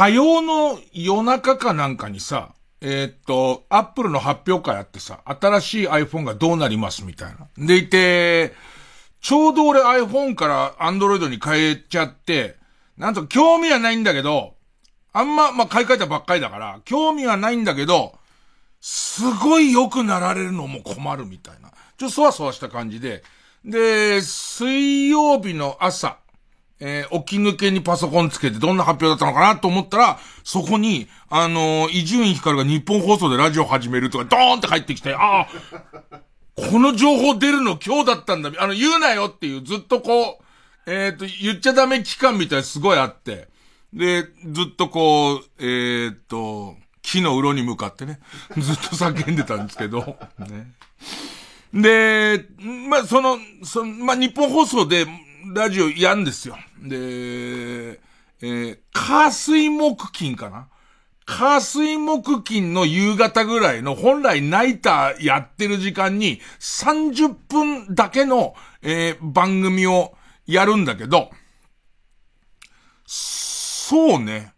火曜の夜中かなんかにさ、えー、っと、アップルの発表会あってさ、新しい iPhone がどうなりますみたいな。でいて、ちょうど俺 iPhone から Android に変えちゃって、なんと興味はないんだけど、あんま、まあ、買い替えたばっかりだから、興味はないんだけど、すごい良くなられるのも困るみたいな。ちょっとそわそわした感じで。で、水曜日の朝、えー、起き抜けにパソコンつけてどんな発表だったのかなと思ったら、そこに、あの伊集院光が日本放送でラジオ始めるとか、ドーンって入ってきて、ああ、この情報出るの今日だったんだ。あの、言うなよっていう、ずっとこう、えっ、ー、と、言っちゃダメ期間みたいすごいあって、で、ずっとこう、えっ、ー、と、木の裏に向かってね、ずっと叫んでたんですけど、ね。で、まあ、その、その、まあ、日本放送でラジオやんですよ。で、えー、火水木金かな？火水木金の夕方ぐらいの本来ナイターやってる時間に30分だけの、えー、番組をやるんだけど、そうね。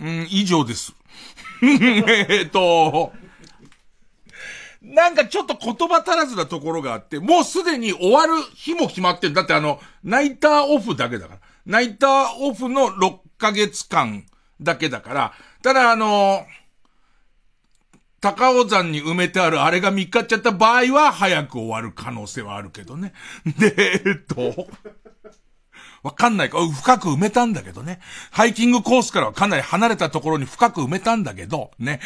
うん、以上です。えっと、なんかちょっと言葉足らずなところがあって、もうすでに終わる日も決まってる。だってあの、ナイターオフだけだから。ナイターオフの6ヶ月間だけだから、ただあの、高尾山に埋めてあるあれが見っかっちゃった場合は早く終わる可能性はあるけどね。で、えっと、わかんないか、深く埋めたんだけどね。ハイキングコースからはかなり離れたところに深く埋めたんだけど、ね。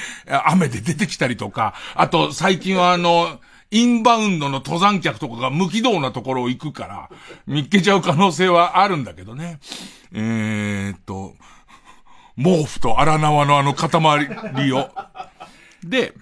雨で出てきたりとか、あと最近はあの、インバウンドの登山客とかが無軌道なところを行くから、見っけちゃう可能性はあるんだけどね。えー、っと、毛布と荒縄のあの塊を。で、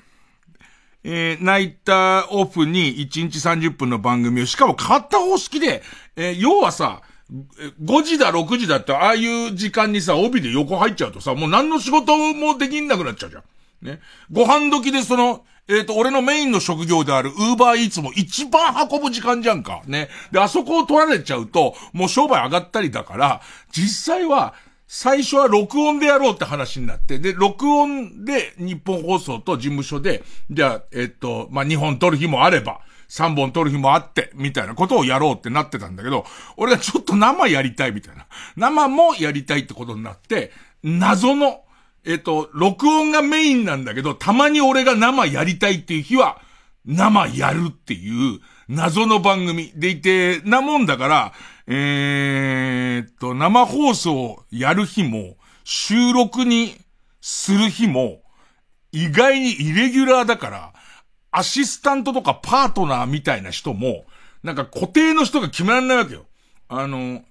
えー、ナイターオフに1日30分の番組を、しかも変わった方式で、えー、要はさ、5時だ、6時だって、ああいう時間にさ、帯で横入っちゃうとさ、もう何の仕事もできんなくなっちゃうじゃん。ね。ご飯時でその、えっ、ー、と、俺のメインの職業であるウーバーイーツも一番運ぶ時間じゃんか。ね。で、あそこを取られちゃうと、もう商売上がったりだから、実際は、最初は録音でやろうって話になって、で、録音で日本放送と事務所で、じゃあ、えっ、ー、と、まあ、2本撮る日もあれば、3本撮る日もあって、みたいなことをやろうってなってたんだけど、俺がちょっと生やりたいみたいな。生もやりたいってことになって、謎の、えっと、録音がメインなんだけど、たまに俺が生やりたいっていう日は、生やるっていう謎の番組でいて、なもんだから、えー、っと、生放送やる日も、収録にする日も、意外にイレギュラーだから、アシスタントとかパートナーみたいな人も、なんか固定の人が決められないわけよ。あの、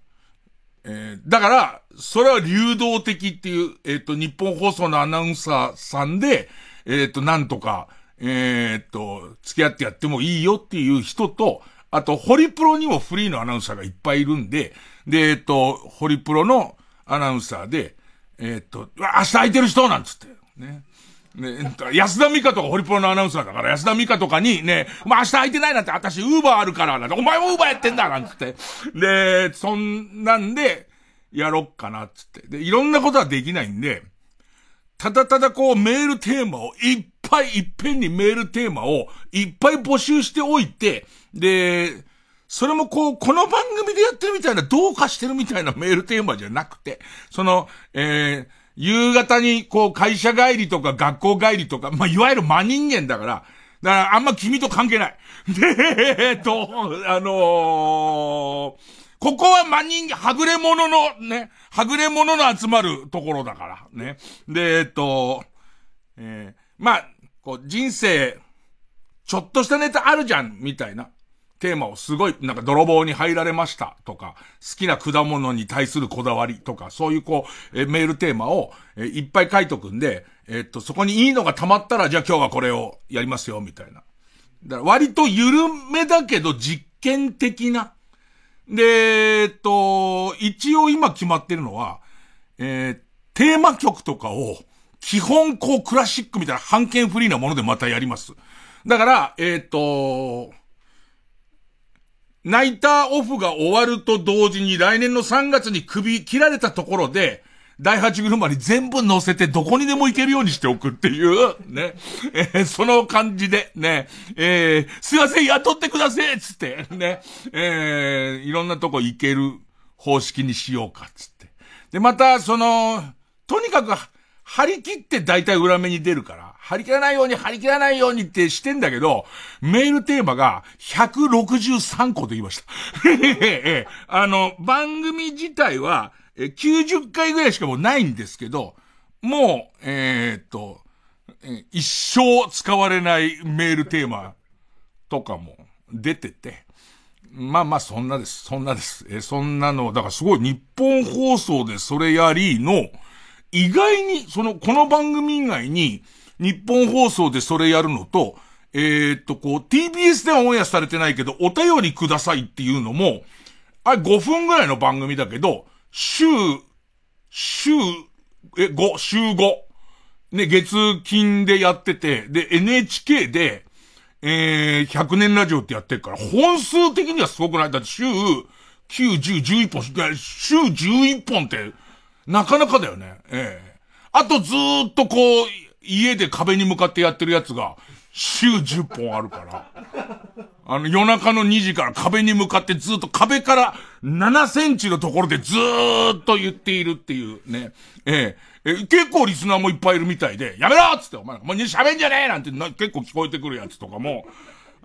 えー、だから、それは流動的っていう、えっ、ー、と、日本放送のアナウンサーさんで、えっ、ー、と、なんとか、えっと、付き合ってやってもいいよっていう人と、あと、ホリプロにもフリーのアナウンサーがいっぱいいるんで、で、えっと、ホリプロのアナウンサーで、えっと、明日空いてる人なんつって、ね。ね、安田美香とかホリプロのアナウンサーだから、安田美香とかにね、まあ、明日空いてないなんて、私、ウーバーあるから、なんて、お前もウーバーやってんだなんつって。で、そんなんで、やろっかな、つって。で、いろんなことはできないんで、ただただこう、メールテーマをいっぱいいっぺんにメールテーマをいっぱい募集しておいて、で、それもこう、この番組でやってるみたいな、どうかしてるみたいなメールテーマじゃなくて、その、えー、夕方に、こう、会社帰りとか学校帰りとか、まあ、いわゆる真人間だから、だからあんま君と関係ない。で、えっと、あのー、ここは真人、はぐれ者のね、はぐれ者の集まるところだから、ね。で、えっと、えー、まあ、こう、人生、ちょっとしたネタあるじゃん、みたいな。テーマをすごい、なんか泥棒に入られましたとか、好きな果物に対するこだわりとか、そういうこう、えメールテーマを、えいっぱい書いとくんで、えっと、そこにいいのが溜まったら、じゃあ今日はこれをやりますよ、みたいな。だから割と緩めだけど実験的な。で、えっと、一応今決まってるのは、えー、テーマ曲とかを、基本こうクラシックみたいな半券フリーなものでまたやります。だから、えっ、と、ナイターオフが終わると同時に来年の3月に首切られたところで、第八車に全部乗せてどこにでも行けるようにしておくっていう、ね。えー、その感じで、ね。えー、すいません、雇ってくださいつって、ね。えー、いろんなとこ行ける方式にしようか、つって。で、また、その、とにかく、張り切って大体裏目に出るから、張り切らないように張り切らないようにってしてんだけど、メールテーマが163個と言いました。あの、番組自体は90回ぐらいしかもうないんですけど、もう、えー、っと、一生使われないメールテーマとかも出てて、まあまあそんなです。そんなです。えそんなの、だからすごい日本放送でそれやりの、意外に、その、この番組以外に、日本放送でそれやるのと、えー、っと、こう、TBS ではオンエアされてないけど、お便りくださいっていうのも、あれ5分ぐらいの番組だけど、週、週、え、5、週5。ね、月金でやってて、で、NHK で、えー、100年ラジオってやってるから、本数的にはすごくない。だって週、9、10、11本、週11本って、なかなかだよね。ええー、あとずっとこう、家で壁に向かってやってるやつが、週10本あるから。あの、夜中の2時から壁に向かってずっと壁から7センチのところでずーっと言っているっていうね。えええ、結構リスナーもいっぱいいるみたいで、やめろっつって、お前、お前喋んじゃねえなんて結構聞こえてくるやつとかも、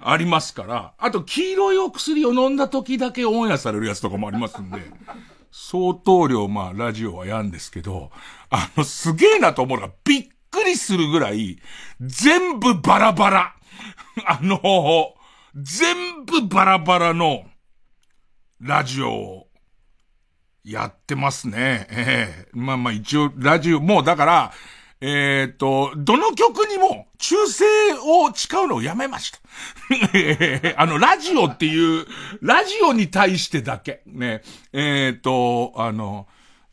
ありますから、あと黄色いお薬を飲んだ時だけオンエアされるやつとかもありますんで、相当量、まあ、ラジオはやんですけど、あの、すげえなと思うのが、びっくりするぐらい、全部バラバラ。あの、全部バラバラの、ラジオを、やってますね。ええー、まあまあ一応、ラジオ、もうだから、えっ、ー、と、どの曲にも忠誠を誓うのをやめました。あの、ラジオっていう、ラジオに対してだけ、ね、えっ、ー、と、あの、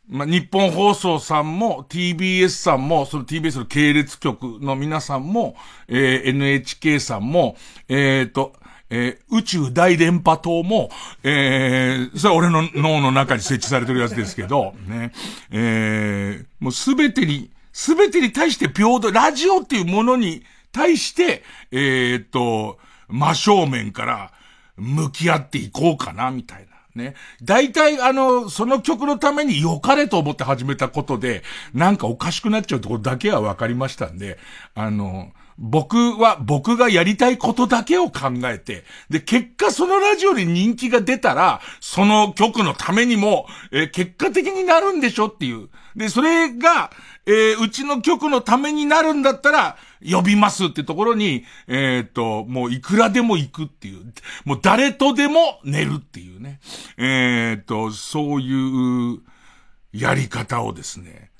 まあ、日本放送さんも、TBS さんも、その TBS の系列局の皆さんも、えー、NHK さんも、えっ、ー、と、えー、宇宙大電波塔も、えー、それは俺の脳の中に設置されてるやつですけど、ね、えー、もうすべてに、すべてに対して平等、ラジオっていうものに対して、えー、と、真正面から向き合っていこうかな、みたいな。ね。大体、あの、その曲のために良かれと思って始めたことで、なんかおかしくなっちゃうところだけは分かりましたんで、あの、僕は、僕がやりたいことだけを考えて、で、結果そのラジオに人気が出たら、その曲のためにも、え、結果的になるんでしょっていう。で、それが、えー、うちの曲のためになるんだったら、呼びますってところに、えっ、ー、と、もういくらでも行くっていう、もう誰とでも寝るっていうね。えっ、ー、と、そういうやり方をですね、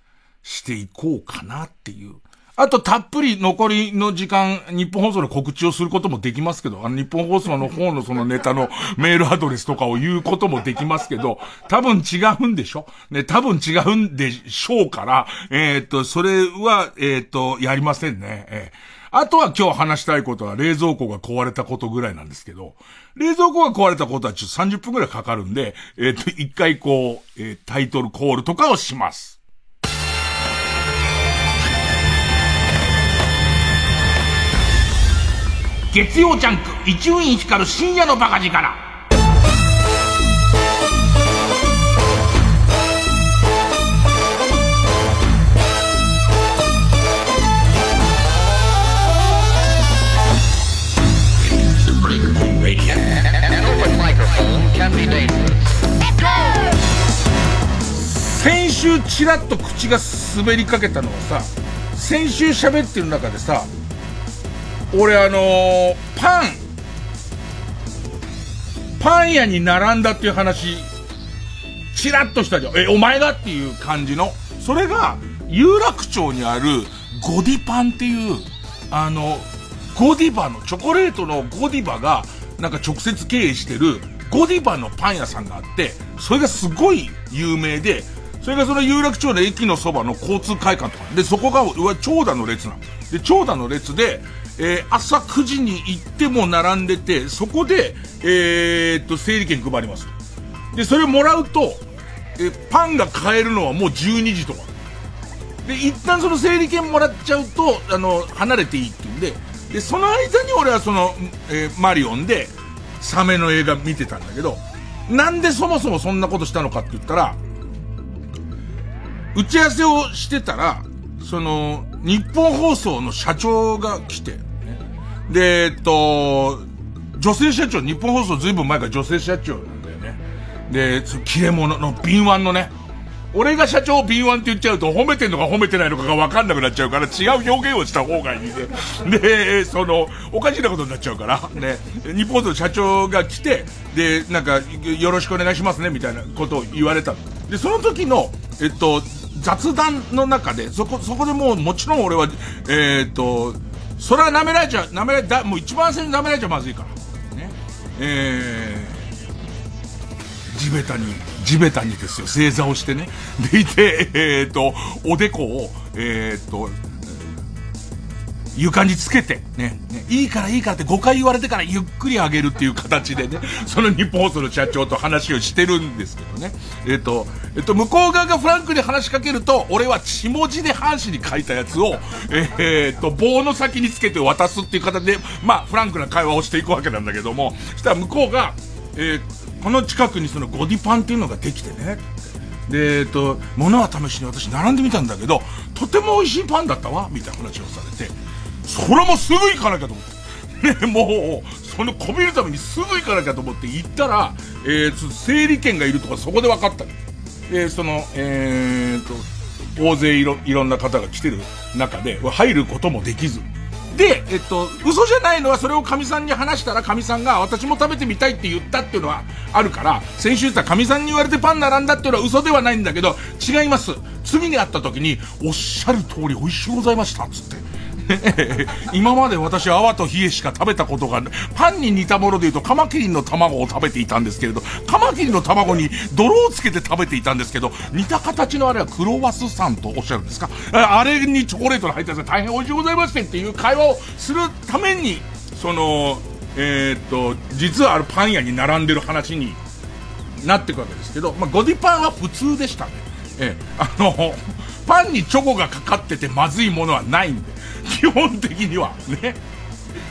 していこうかなっていう。あと、たっぷり残りの時間、日本放送の告知をすることもできますけど、あの、日本放送の方のそのネタの メールアドレスとかを言うこともできますけど、多分違うんでしょ？ね、多分違うんでしょうから、えー、っと、それは、えー、っと、やりませんね。えー、あとは今日話したいことは冷蔵庫が壊れたことぐらいなんですけど、冷蔵庫が壊れたことはちょっと30分ぐらいかかるんで、えっと、一回こう、えタイトルコールとかをします。月曜ジャンク伊集院光る深夜のバカ力。先週ちらっと口が滑りかけたのはさ先週喋ってる中でさ俺あのー、パン、パン屋に並んだっていう話、チラッとしたじゃん。え、お前がっていう感じの。それが、有楽町にあるゴディパンっていう、あの、ゴディバの、チョコレートのゴディバが、なんか直接経営してる、ゴディバのパン屋さんがあって、それがすごい有名で、それがその有楽町の駅のそばの交通会館とか。で、そこが、うわ、長蛇の列なの。で、長蛇の列で、えー、朝9時に行っても並んでて、そこで、えー、っと、整理券配ります。で、それをもらうと、えパンが買えるのはもう12時とか。で、一旦その整理券もらっちゃうと、あの、離れていいって言うんで、で、その間に俺はその、えー、マリオンで、サメの映画見てたんだけど、なんでそもそもそんなことしたのかって言ったら、打ち合わせをしてたら、その、日本放送の社長が来て、で、えっと、女性社長、日本放送ずいぶん前から女性社長なんだよね。で、切れ者の敏腕のね、俺が社長を敏腕って言っちゃうと褒めてんのか褒めてないのかが分かんなくなっちゃうから違う表現をした方がいいね。で、その、おかしなことになっちゃうから、ね、日本放送の社長が来て、で、なんか、よろしくお願いしますね、みたいなことを言われたで、その時の、えっと、雑談の中で、そこ、そこでもう、もちろん俺は、えー、っと、それは舐められちゃう、舐められ、だ、もう一番最初に舐められちゃまずいから。ね。えー、地べたに、地べたにですよ、正座をしてね。でいて、えー、っと、おでこを、えー、っと、床につけて、ね、ね、いいからいいからって5回言われてからゆっくり上げるっていう形でね、その日本放送の社長と話をしてるんですけどね。えっ、と、えっ、と、向こう側がフランクに話しかけると、俺は血文字で半紙に書いたやつを、えっ、と、棒の先につけて渡すっていう形で、まあ、フランクな会話をしていくわけなんだけども、そしたら向こうが、えこの近くにそのゴディパンっていうのができてね、で、えっと、物は試しに私並んでみたんだけど、とても美味しいパンだったわ、みたいな話をされて、それもすぐ行かなきゃと思って。ね、もう、そのこびるためにすぐ行かなきゃと思って行ったら、えー、整理券がいるとかそこで分かった。で、その、えーと、大勢いろ、いろんな方が来てる中で、入ることもできず。で、えっと、嘘じゃないのはそれを神さんに話したら神さんが私も食べてみたいって言ったっていうのはあるから、先週言った神さんに言われてパン並んだっていうのは嘘ではないんだけど、違います。次に会った時に、おっしゃる通り美味しゅうございました、つって。今まで私は泡と冷えしか食べたことがない。パンに似たもので言うとカマキリの卵を食べていたんですけれど、カマキリの卵に泥をつけて食べていたんですけど、似た形のあれはクロワスさんとおっしゃるんですか？あれにチョコレートの入ったやつ大変美味しいございましてっていう会話をするために、その、えー、っと、実はあるパン屋に並んでる話になっていくわけですけど、まあ、ゴディパンは普通でしたね。ええ、あの、パンにチョコがかかっててまずいものはないんで。基本的には。ね。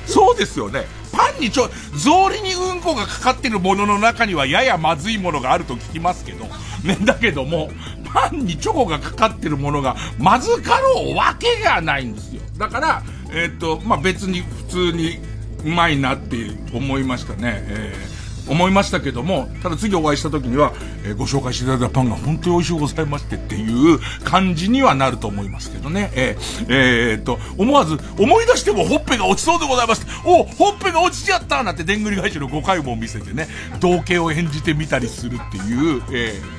そうですよね。パンにちょ、草履にうんこがかかってるものの中にはややまずいものがあると聞きますけど、ね、だけども、パンにチョコがかかってるものがまずかろうわけがないんですよ。だから、えー、っと、まあ、別に普通にうまいなって思いましたね。えー思いましたけども、ただ次お会いした時には、えー、ご紹介していただいたパンが本当に美味しゅうございましてっていう感じにはなると思いますけどね。えー、えー、と、思わず、思い出してもほっぺが落ちそうでございます。おほっぺが落ちちゃったなんてでんぐり返しの5回も見せてね、同型を演じてみたりするっていう、えー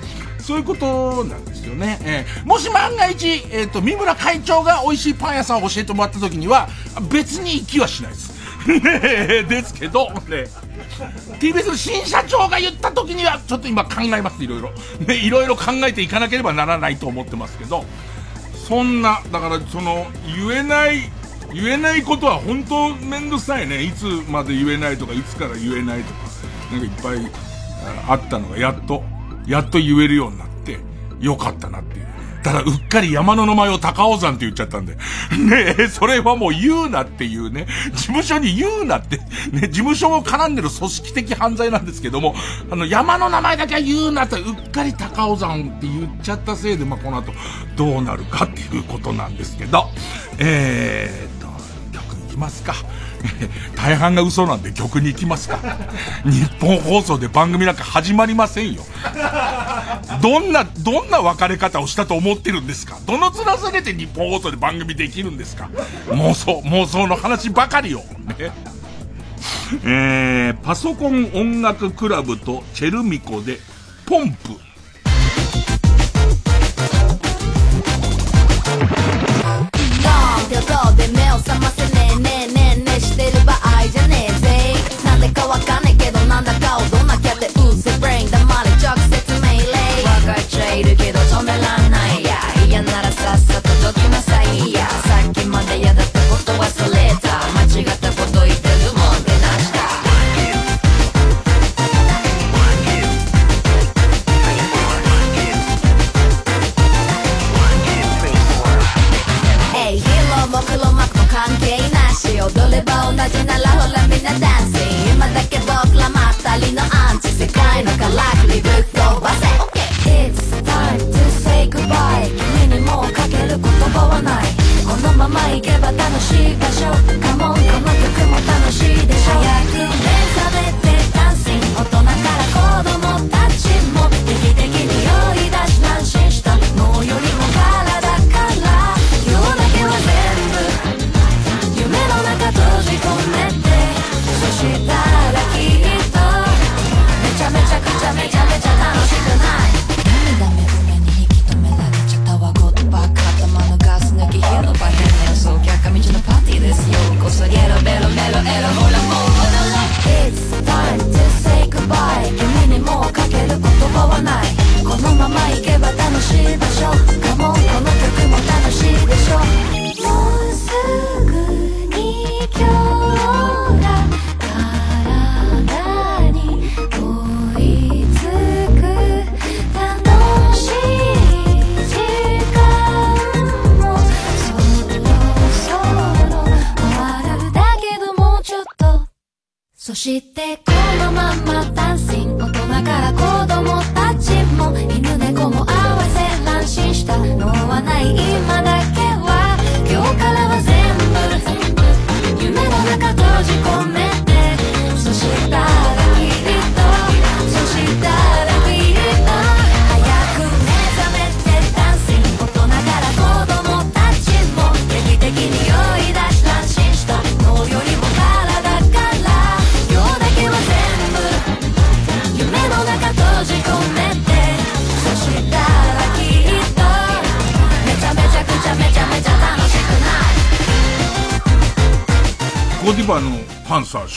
そういうことなんですよね。えー、もし万が一、えっ、ー、と、三村会長が美味しいパン屋さんを教えてもらった時には、別に行きはしないです。ねですけど、ね。TBS の新社長が言った時には、ちょっと今考えます、いろいろ。ね、いろいろ考えていかなければならないと思ってますけど、そんな、だからその、言えない、言えないことは本当めんどくさいね。いつまで言えないとか、いつから言えないとか、なんかいっぱいあったのが、やっと、やっと言えるようになって、よかったなっていう。ただ、うっかり山の名前を高尾山って言っちゃったんで。ねえ、それはもう言うなっていうね。事務所に言うなって。ね、事務所を絡んでる組織的犯罪なんですけども、あの、山の名前だけは言うなって、うっかり高尾山って言っちゃったせいで、まあ、この後、どうなるかっていうことなんですけど。えーと、曲いきますか。大半が嘘なんで曲に行きますか。日本放送で番組なんか始まりませんよ。どんな、どんな別れ方をしたと思ってるんですかどの面下げて日本放送で番組できるんですか妄想、妄想の話ばかりよ。ね。えー、パソコン音楽クラブとチェルミコで、ポンプ。で目を覚ませ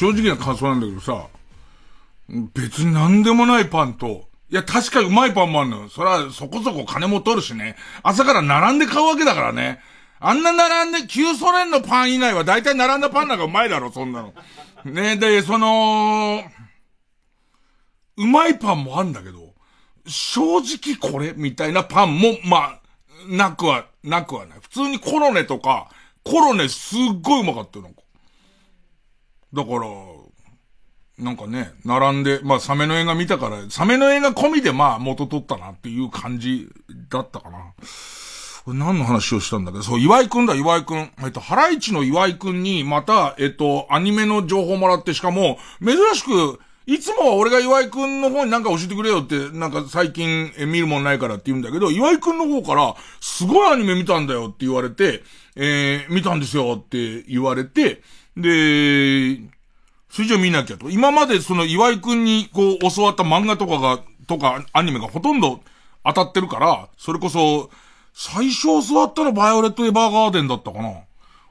正直な感想なんだけどさ、別になんでもないパンと、いや、確かにうまいパンもあるのよ。それはそこそこ金も取るしね。朝から並んで買うわけだからね。あんな並んで、旧ソ連のパン以外は大体並んだパンなんかうまいだろ、そんなの。ねで、その、うまいパンもあんだけど、正直これみたいなパンも、まあ、なくは、なくはない。普通にコロネとか、コロネすっごいうまかったよ、なんか。だから、なんかね、並んで、まあ、サメの映画見たから、サメの映画込みでまあ、元取ったなっていう感じだったかな。これ何の話をしたんだけ？ど、そう、岩井くんだ、岩井くん。えっと、ハライチの岩井くんに、また、えっと、アニメの情報もらって、しかも、珍しく、いつもは俺が岩井くんの方になんか教えてくれよって、なんか最近え見るもんないからって言うんだけど、岩井くんの方から、すごいアニメ見たんだよって言われて、えー、見たんですよって言われて、で、それじゃ見なきゃと。今までその岩井くんにこう教わった漫画とかが、とかアニメがほとんど当たってるから、それこそ、最初教わったのバイオレット・エヴァーガーデンだったかな。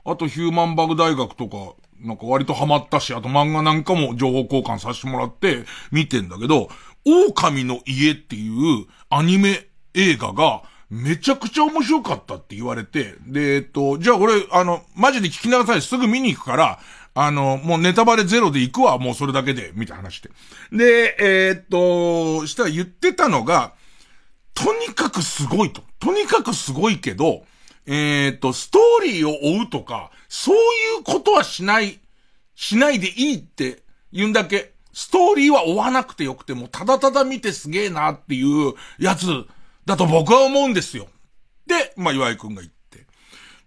あとヒューマンバグ大学とか、なんか割とハマったし、あと漫画なんかも情報交換させてもらって見てんだけど、狼の家っていうアニメ映画がめちゃくちゃ面白かったって言われて、で、えっと、じゃあ俺、あの、マジで聞き流さないすぐ見に行くから、あの、もうネタバレゼロで行くわ、もうそれだけで、みたいな話で。で、えーっと、したら言ってたのが、とにかくすごいと。とにかくすごいけど、えーっと、ストーリーを追うとか、そういうことはしない、しないでいいって言うんだけ。ストーリーは追わなくてよくても、ただただ見てすげえなっていうやつだと僕は思うんですよ。で、まあ、岩井くんが言って。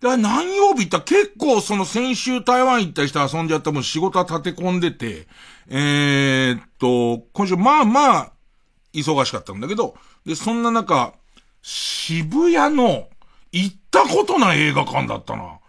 で、何曜日行った結構その先週台湾行ったりして遊んじゃったもん仕事は立て込んでて、えー、っと、今週まあまあ、忙しかったんだけど、で、そんな中、渋谷の行ったことない映画館だったな。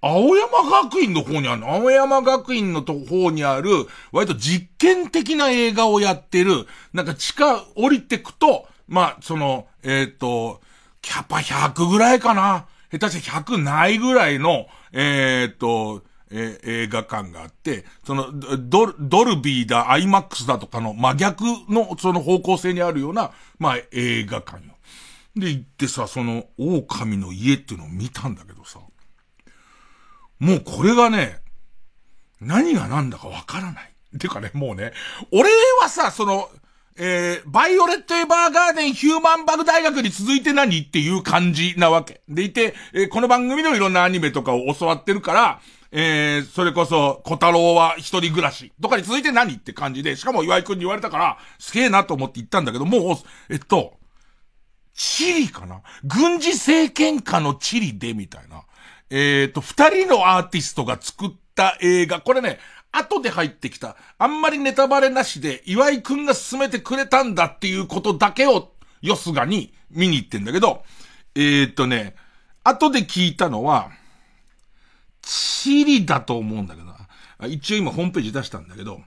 青山学院の方にある。青山学院のと方にある、割と実験的な映画をやってる、なんか地下降りてくと、まあ、その、えっ、と、キャパ100ぐらいかな。下手して100ないぐらいの、えっ、と、えー映画館があって、その、ドル、ドルビーだ、アイマックスだとかの真逆の、その方向性にあるような、まあ、映画館よ。で、行ってさ、その、狼の家っていうのを見たんだけどさ、もうこれがね、何が何だかわからない。てかね、もうね、俺はさ、その、えー、バイオレット・エヴァーガーデン・ヒューマンバグ大学に続いて何っていう感じなわけ。でいて、えーこの番組でもいろんなアニメとかを教わってるから、えー、それこそ、小太郎は一人暮らしとかに続いて何って感じで、しかも岩井くんに言われたから、すげえなと思って言ったんだけど、もう、えっと、チリかな？軍事政権下のチリで、みたいな。えっ、と、二人のアーティストが作った映画。これね、後で入ってきた。あんまりネタバレなしで、岩井くんが進めてくれたんだっていうことだけを、よすがに見に行ってんだけど、えっ、とね、後で聞いたのは、チリだと思うんだけどな。一応今ホームページ出したんだけど、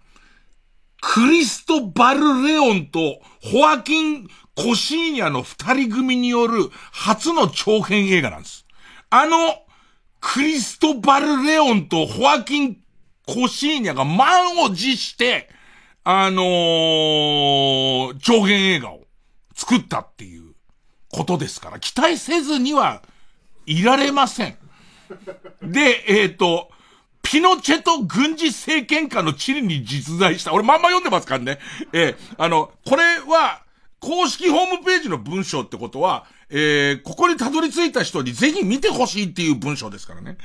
クリストバル・レオンとホアキン・コシーニャの二人組による初の長編映画なんです。あの、クリストバル・レオンとホアキン・コシーニャが満を持して、あのー、長編映画を作ったっていうことですから、期待せずにはいられません。で、えっ、ー、と、ピノチェト軍事政権下のチリに実在した。俺まんま読んでますからね。えー、あの、これは、公式ホームページの文章ってことは、えー、ここにたどり着いた人にぜひ見てほしいっていう文章ですからね。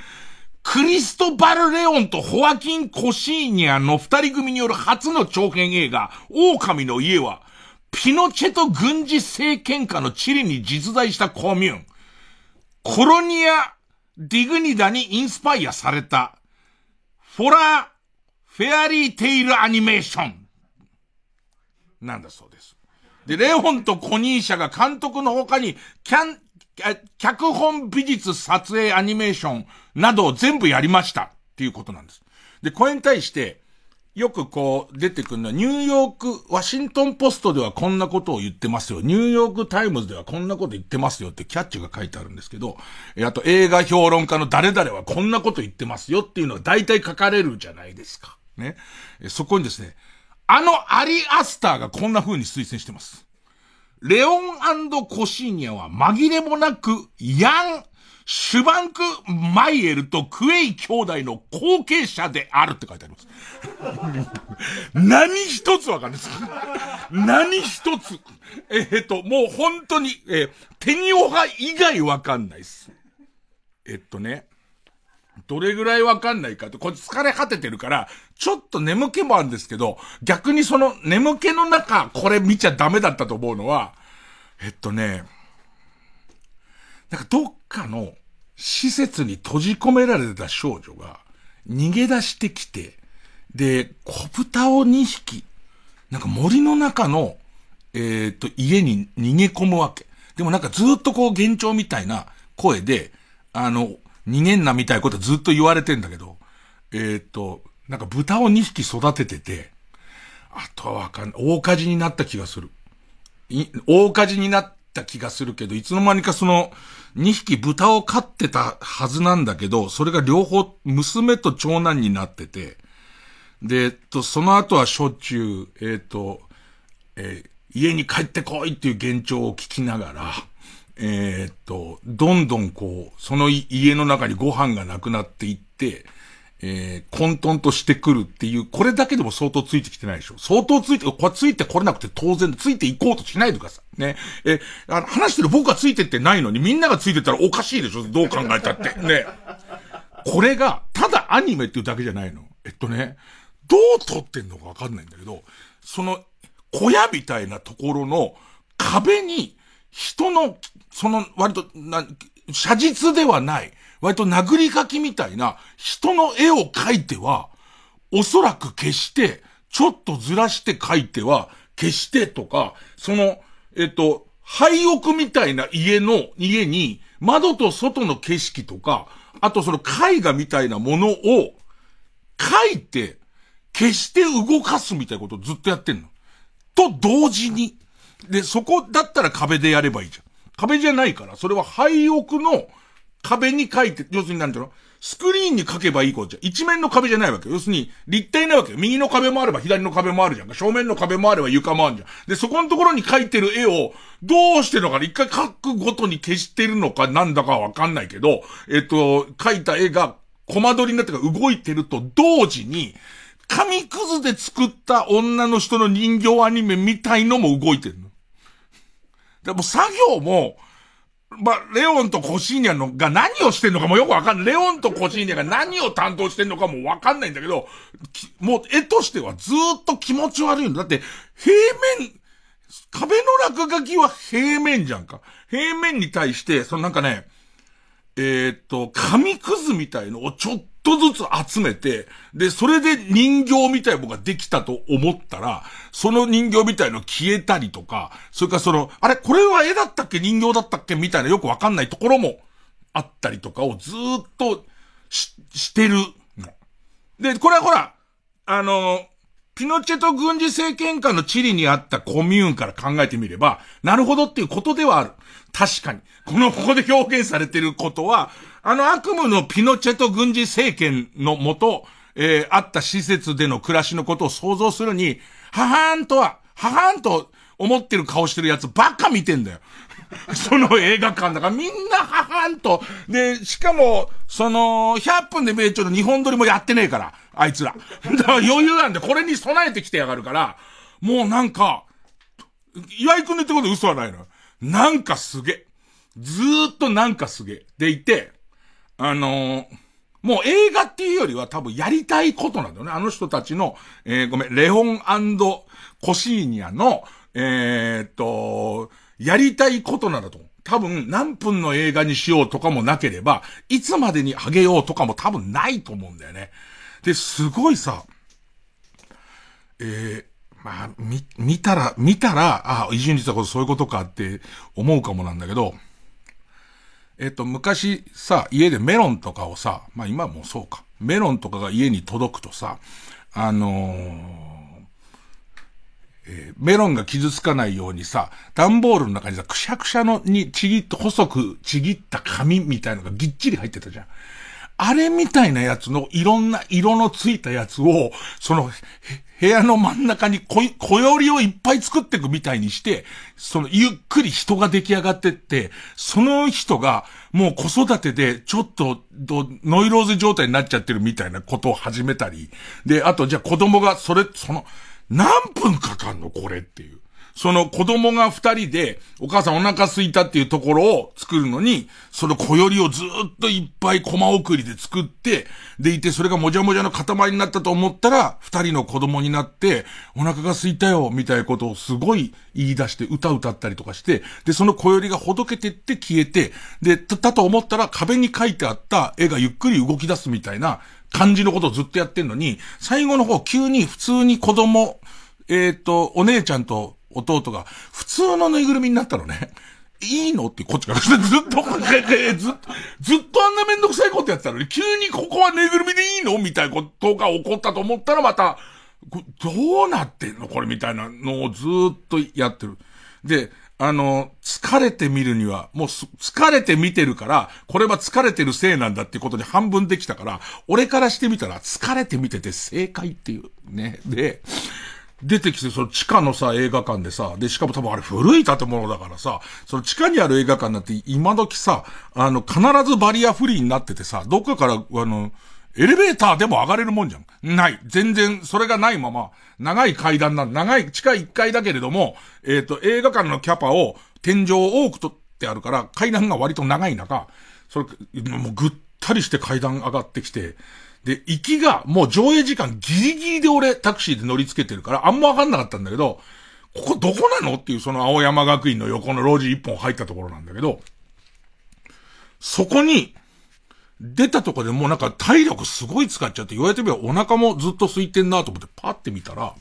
クリストバル・レオンとホアキン・コシーニャの二人組による初の長編映画、狼の家は、ピノチェト軍事政権下のチリに実在したコミューン、コロニア・ディグニダにインスパイアされた、フォラ・フェアリーテイルアニメーション。なんだそうです。で、レオンとコニーシャが監督の他に、キャン、脚本美術撮影アニメーションなどを全部やりましたっていうことなんです。で、これに対して、よくこう出てくるのは、ニューヨーク、ワシントンポストではこんなことを言ってますよ。ニューヨークタイムズではこんなこと言ってますよってキャッチが書いてあるんですけど、あと映画評論家の誰々はこんなこと言ってますよっていうのが大体書かれるじゃないですか。ね。そこにですね、あのアリアスターがこんな風に推薦してます。レオンコシーニャは紛れもなく、ヤン、シュバンク・マイエルとクエイ兄弟の後継者であるって書いてあります。何一つわかんないです。何一つ。え、っと、もう本当に、えー、テニオハ以外わかんないです。えっとね。どれぐらいわかんないかと、こっち疲れ果ててるから、ちょっと眠気もあるんですけど、逆にその眠気の中、これ見ちゃダメだったと思うのは、えっとね、なんかどっかの施設に閉じ込められた少女が逃げ出してきて、で、小豚を2匹、なんか森の中の、えっ、と、家に逃げ込むわけ。でもなんかずっとこう幻聴みたいな声で、あの、逃げんなみたいなことずっと言われてんだけど、えっ、と、なんか豚を2匹育ててて、あとはわかんない。大火事になった気がする。大火事になった気がするけど、いつの間にかその、2匹豚を飼ってたはずなんだけど、それが両方娘と長男になってて、で、えっと、その後はしょっちゅう、えっ、と、えー、家に帰ってこいっていう幻聴を聞きながら、えー、っと、どんどんこう、その家の中にご飯がなくなっていって、えー、混沌としてくるっていう、これだけでも相当ついてきてないでしょ。相当ついて、これついてこれなくて当然、ついていこうとしないでください。ね。えあの、話してる僕がついてってないのに、みんながついてったらおかしいでしょ。どう考えたって。ね。これが、ただアニメっていうだけじゃないの。えっとね、どう撮ってんのかわかんないんだけど、その、小屋みたいなところの壁に、人のその、割と、な、写実ではない、割と殴り書きみたいな人の絵を描いては、おそらく消して、ちょっとずらして描いては、消してとか、その、えっと、廃屋みたいな家の、家に、窓と外の景色とか、あとその絵画みたいなものを、描いて、消して動かすみたいなことをずっとやってんの。と同時に。で、そこだったら壁でやればいいじゃん。壁じゃないから、それは廃屋の壁に書いて、要するになんていうの？スクリーンに書けばいいことじゃ一面の壁じゃないわけ。要するに、立体なわけ。右の壁もあれば左の壁もあるじゃんか。正面の壁もあれば床もあるじゃん。で、そこのところに描いてる絵を、どうしてるのか一回描くごとに消してるのかなんだかわかんないけど、えっと、描いた絵が、コマ撮りになってから動いてると同時に、紙くずで作った女の人の人形アニメみたいのも動いてるの。でも作業も、まあ、レオンとコシーニャのが何をしてんのかもよくわかんない。レオンとコシーニャが何を担当してんのかもわかんないんだけど、もう絵としてはずっと気持ち悪いんだ。だって、平面、壁の落書きは平面じゃんか。平面に対して、そのなんかね、えー、っと、紙くずみたいのをちょっとずつ集めて、で、それで人形みたいなのができたと思ったら、その人形みたいの消えたりとか、それからその、あれ、これは絵だったっけ？人形だったっけ？みたいなよくわかんないところもあったりとかをずっとし、してる。で、これはほら、あの、ピノチェト軍事政権下のチリにあったコミューンから考えてみれば、なるほどっていうことではある。確かに。この、ここで表現されてることは、あの悪夢のピノチェト軍事政権のもと、えー、あった施設での暮らしのことを想像するに、ははーんとは、ははーんと思ってる顔してるやつばっか見てんだよ。その映画館だからみんなははんと。で、しかも、その、100分で名著の日本撮りもやってねえから、あいつら。だから余裕なんで、これに備えてきてやがるから、もうなんか、岩井くんの言ってこと嘘はないの。なんかすげえ。ずーっとなんかすげえ。でいて、あのー、もう映画っていうよりは多分やりたいことなんだよね。あの人たちの、えー、ごめん、レオンコシーニャの、えー、っと、やりたいことなんだと思う。多分何分の映画にしようとかもなければ、いつまでに上げようとかも多分ないと思うんだよね。で、すごいさ、えー、まあ、み、見たら、見たら、あ、伊集院実はそういうことかって思うかもなんだけど、えっと、昔さ、家でメロンとかをさ、まあ今もそうか。メロンとかが家に届くとさ、あのーえー、メロンが傷つかないようにさ、段ボールの中にさ、くしゃくしゃのにちぎっと細くちぎった紙みたいのがぎっちり入ってたじゃん。あれみたいなやつのいろんな色のついたやつを、その、部屋の真ん中に小、小よりをいっぱい作っていくみたいにして、その、ゆっくり人が出来上がってって、その人が、もう子育てで、ちょっと、ノイローゼ状態になっちゃってるみたいなことを始めたり、で、あと、じゃあ子供が、それ、その、何分かかんの？これっていう。その子供が二人で、お母さんお腹空いたっていうところを作るのに、その小よりをずっといっぱいコマ送りで作って、でいて、それがもじゃもじゃの塊になったと思ったら、二人の子供になって、お腹が空いたよ、みたいなことをすごい言い出して、歌歌ったりとかして、で、その小よりがほどけてって消えて、で、だと思ったら壁に書いてあった絵がゆっくり動き出すみたいな感じのことをずっとやってんのに、最後の方急に普通に子供、えっ、ー、と、お姉ちゃんと弟が普通のぬいぐるみになったのね。いいのってこっちからずっと、ずっと、ずっとあんなめんどくさいことやってたのに、急にここはぬいぐるみでいいのみたいなことが起こったと思ったらまた、どうなってんのこれみたいなのをずっとやってる。で、あの、疲れて見るには、もう疲れて見てるから、これは疲れてるせいなんだってことに半分できたから、俺からしてみたら疲れて見てて正解っていうね。で、出てきて、その地下のさ、映画館でさ、で、しかも多分あれ古い建物だからさ、その地下にある映画館なんて今時さ、あの、必ずバリアフリーになっててさ、どっかから、あの、エレベーターでも上がれるもんじゃん。ない。全然、それがないまま、長い階段な長い、地下1階だけれども、えっ、ー、と、映画館のキャパを、天井を多く取ってあるから、階段が割と長い中、それ、もうぐったりして階段上がってきて、で、行きが、もう上映時間ギリギリで俺タクシーで乗り付けてるから、あんまわかんなかったんだけど、ここどこなの？っていうその青山学院の横の路地一本入ったところなんだけど、そこに、出たとこでもうなんか体力すごい使っちゃって言われてみればお腹もずっと空いてんなと思ってパッて見たら、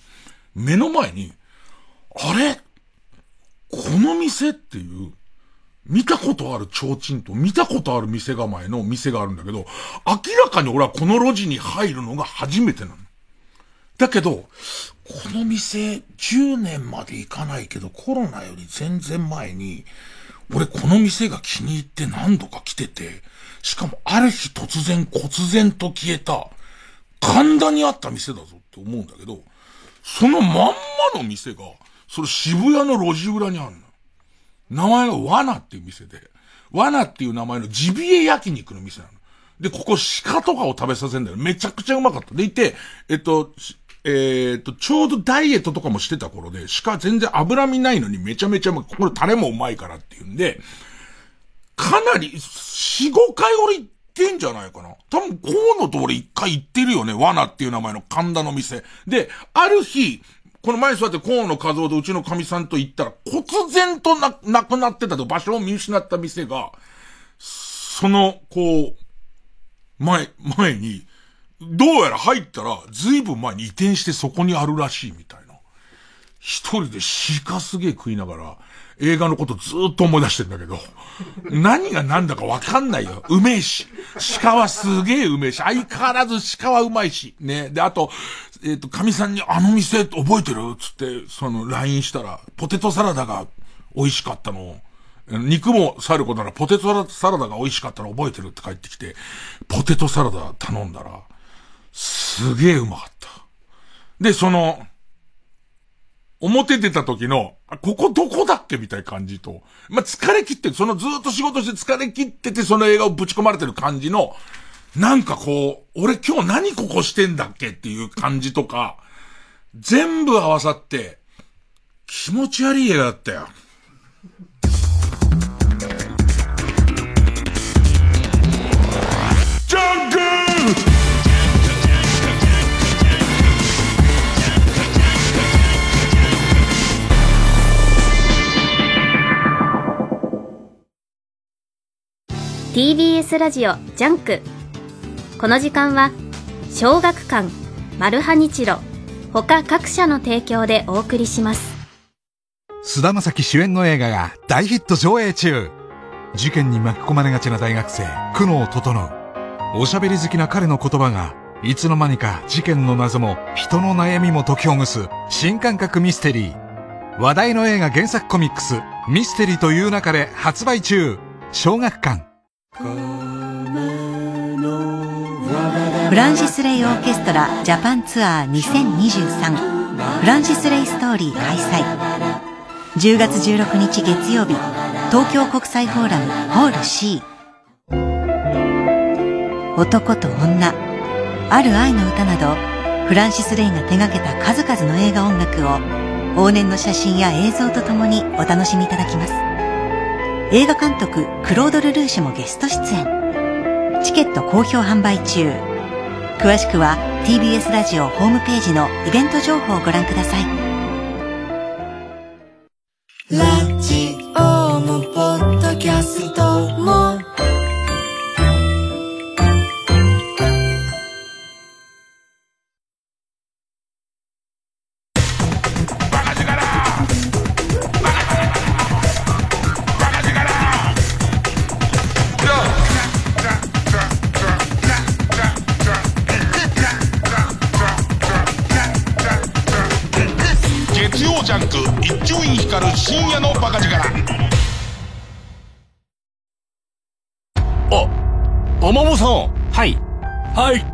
目の前に、あれ？この店？っていう、見たことある提灯と見たことある店構えの店があるんだけど、明らかに俺はこの路地に入るのが初めてなの。だけど、この店10年まで行かないけどコロナより全然前に、俺この店が気に入って何度か来てて、しかもある日突然忽然と消えた、神田にあった店だぞって思うんだけど、そのまんまの店が、それ渋谷の路地裏にあるの。名前が罠っていう店で、罠っていう名前のジビエ焼肉の店なの。で、ここ鹿とかを食べさせるんだよ。めちゃくちゃうまかった。でいて、えっと、えー、っと、ちょうどダイエットとかもしてた頃で、鹿全然脂身ないのにめちゃめちゃうまい。これタレもうまいからっていうんで、かなり、4、5回俺行ってんじゃないかな。多分、河野と俺一回行ってるよね。罠っていう名前の神田の店。で、ある日、この前座って河野和夫とうちの神さんと行ったら、忽然とな、なくなってたと場所を見失った店が、その、こう、前、前に、どうやら入ったら、ずいぶん前に移転してそこにあるらしいみたいな。一人で鹿すげえ食いながら、映画のことずっと思い出してんだけど、何が何だかわかんないよ。うめえし。鹿はすげえうめえし。相変わらず鹿はうまいし。ね。で、あと、えっ、ー、と、神さんにあの店覚えてる？つって、その LINE したら、ポテトサラダが美味しかったの。肉もさることならポテトサラダが美味しかったの覚えてるって帰ってきて、ポテトサラダ頼んだら、すげえうまかった。で、その、表出た時の、ここどこだっけみたいな感じと、まあ、疲れ切って、そのずっと仕事して疲れ切ってて、その映画をぶち込まれてる感じの、なんかこう、俺今日何ここしてんだっけっていう感じとか、全部合わさって、気持ち悪い映画だったよ。TBS ラジオジャンクこの時間は小学館マルハニチロ他各社の提供でお送りします。菅田将暉主演の映画が大ヒット上映中。事件に巻き込まれがちな大学生久能整。おしゃべり好きな彼の言葉がいつの間にか事件の謎も人の悩みも解きほぐす新感覚ミステリー。話題の映画原作コミックスミステリーという中で発売中。小学館。フランシス・レイ・オーケストラジャパンツアー2023フランシス・レイ・ストーリー開催。10月16日月曜日東京国際フォーラムホール C 男と女ある愛の歌などフランシス・レイが手掛けた数々の映画音楽を往年の写真や映像とともにお楽しみいただきます。映画監督クロード・ルルーシュもゲスト出演。チケット好評販売中。詳しくは TBS ラジオホームページのイベント情報をご覧ください。ラジオもポッドキャスト。はい。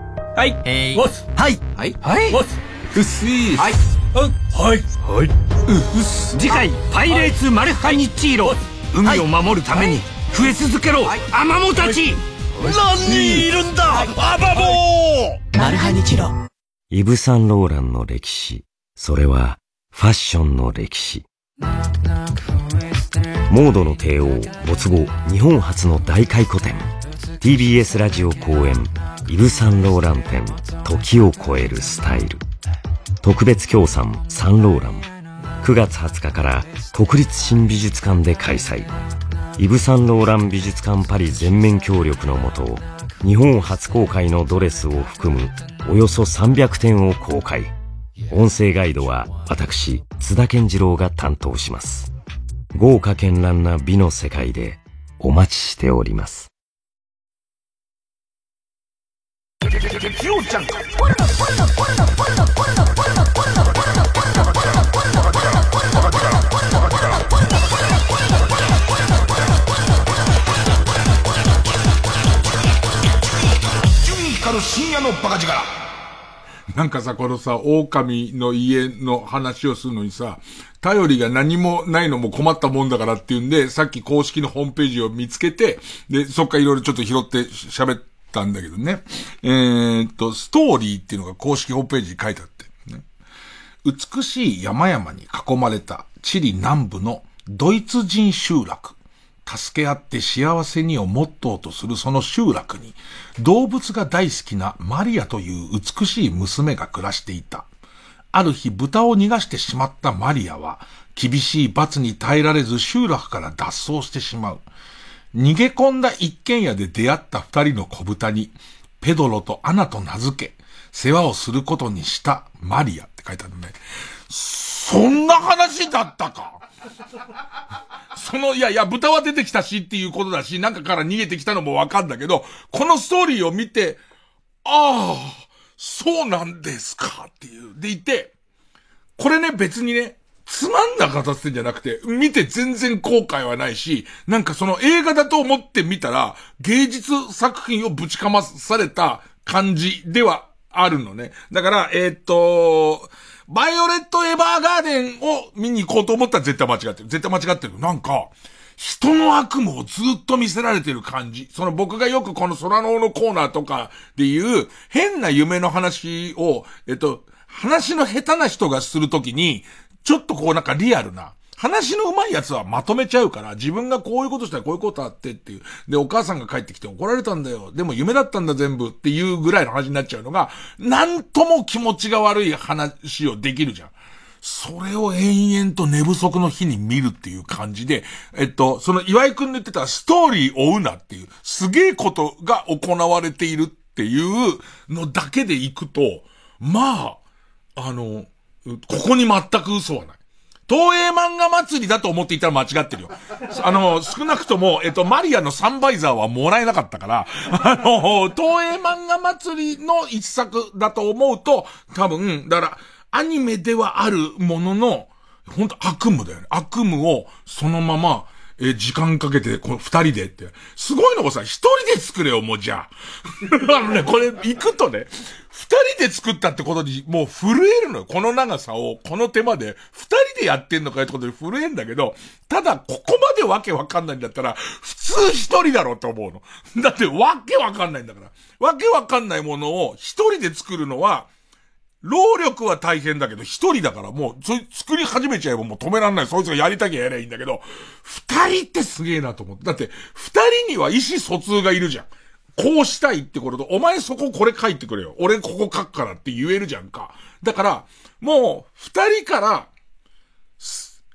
えー、わす。はい。はい。はい。わす。うっすー。はい。はい。はい。うっす。次回、パイレーツマルハニチーロ。海を守るために、増え続けろ、アマモたち何人いるんだ？アマモマルハニチロ。イブ・サンローランの歴史。それは、ファッションの歴史。モードの帝王、没後、日本初の大回顧展。TBS ラジオ公演イブ・サンローラン展時を超えるスタイル。特別協賛サンローラン。9月20日から国立新美術館で開催。イブ・サンローラン美術館パリ全面協力のもと日本初公開のドレスを含むおよそ300点を公開。音声ガイドは私津田健次郎が担当します。豪華絢爛な美の世界でお待ちしております。月曜ジャンク深夜のバカ力。なんかさ、このさ、狼の家の話をするのにさ、頼りが何もないのも困ったもんだからっていうんで、さっき公式のホームページを見つけて、で、そっかいろいろちょっと拾って喋って、たんだけどね。えー、っと、ストーリーっていうのが公式ホームページに書いてあって、ね。美しい山々に囲まれたチリ南部のドイツ人集落。助け合って幸せにをモットーとするその集落に、動物が大好きなマリアという美しい娘が暮らしていた。ある日豚を逃がしてしまったマリアは、厳しい罰に耐えられず集落から脱走してしまう。逃げ込んだ一軒家で出会った二人の小豚に、ペドロとアナと名付け、世話をすることにしたマリアって書いてあるね。そんな話だったか？その、いやいや、豚は出てきたしっていうことだし、中から逃げてきたのもわかんだけど、このストーリーを見て、ああ、そうなんですかっていう。でいて、これね、別にね、つまんなかってんじゃなくて、見て全然後悔はないし、なんかその映画だと思って見たら、芸術作品をぶちかまされた感じではあるのね。だから、えー、っと、バイオレット・エヴァーガーデンを見に行こうと思ったら絶対間違ってる。絶対間違ってる。なんか、人の悪夢をずっと見せられてる感じ。その僕がよくこの空の王のコーナーとかでいう、変な夢の話を、えっと、話の下手な人がするときに、ちょっとこうなんかリアルな、話の上手いやつはまとめちゃうから、自分がこういうことしたらこういうことあってっていう。で、お母さんが帰ってきて怒られたんだよ。でも夢だったんだ全部っていうぐらいの話になっちゃうのが、なんとも気持ちが悪い話をできるじゃん。それを延々と寝不足の日に見るっていう感じで、えっと、その岩井くんの言ってたストーリー追うなっていう、すげえことが行われているっていうのだけでいくと、まあ、あの、ここに全く嘘はない。東映漫画祭りだと思っていたら間違ってるよ。あの、少なくとも、えっと、マリアのサンバイザーはもらえなかったから、あの、東映漫画祭りの一作だと思うと、多分、だから、アニメではあるものの、本当悪夢だよね。悪夢をそのまま、え時間かけて、この二人でって。すごいのがさ、一人で作れよ、もうじゃあ。あのね、これ、行くとね、二人で作ったってことに、もう震えるのよ。この長さを、この手間で、二人でやってんのかよってことで震えんだけど、ただ、ここまでわけわかんないんだったら、普通一人だろうと思うの。だって、わけわかんないんだから。わけわかんないものを一人で作るのは、労力は大変だけど、一人だからもう、そ作り始めちゃえばもう止めらんない。そいつがやりたきゃやりゃいいんだけど、二人ってすげえなと思って。だって、二人には意思疎通がいるじゃん。こうしたいってことと、お前そここれ書いてくれよ。俺ここ書くからって言えるじゃんか。だから、もう、二人から、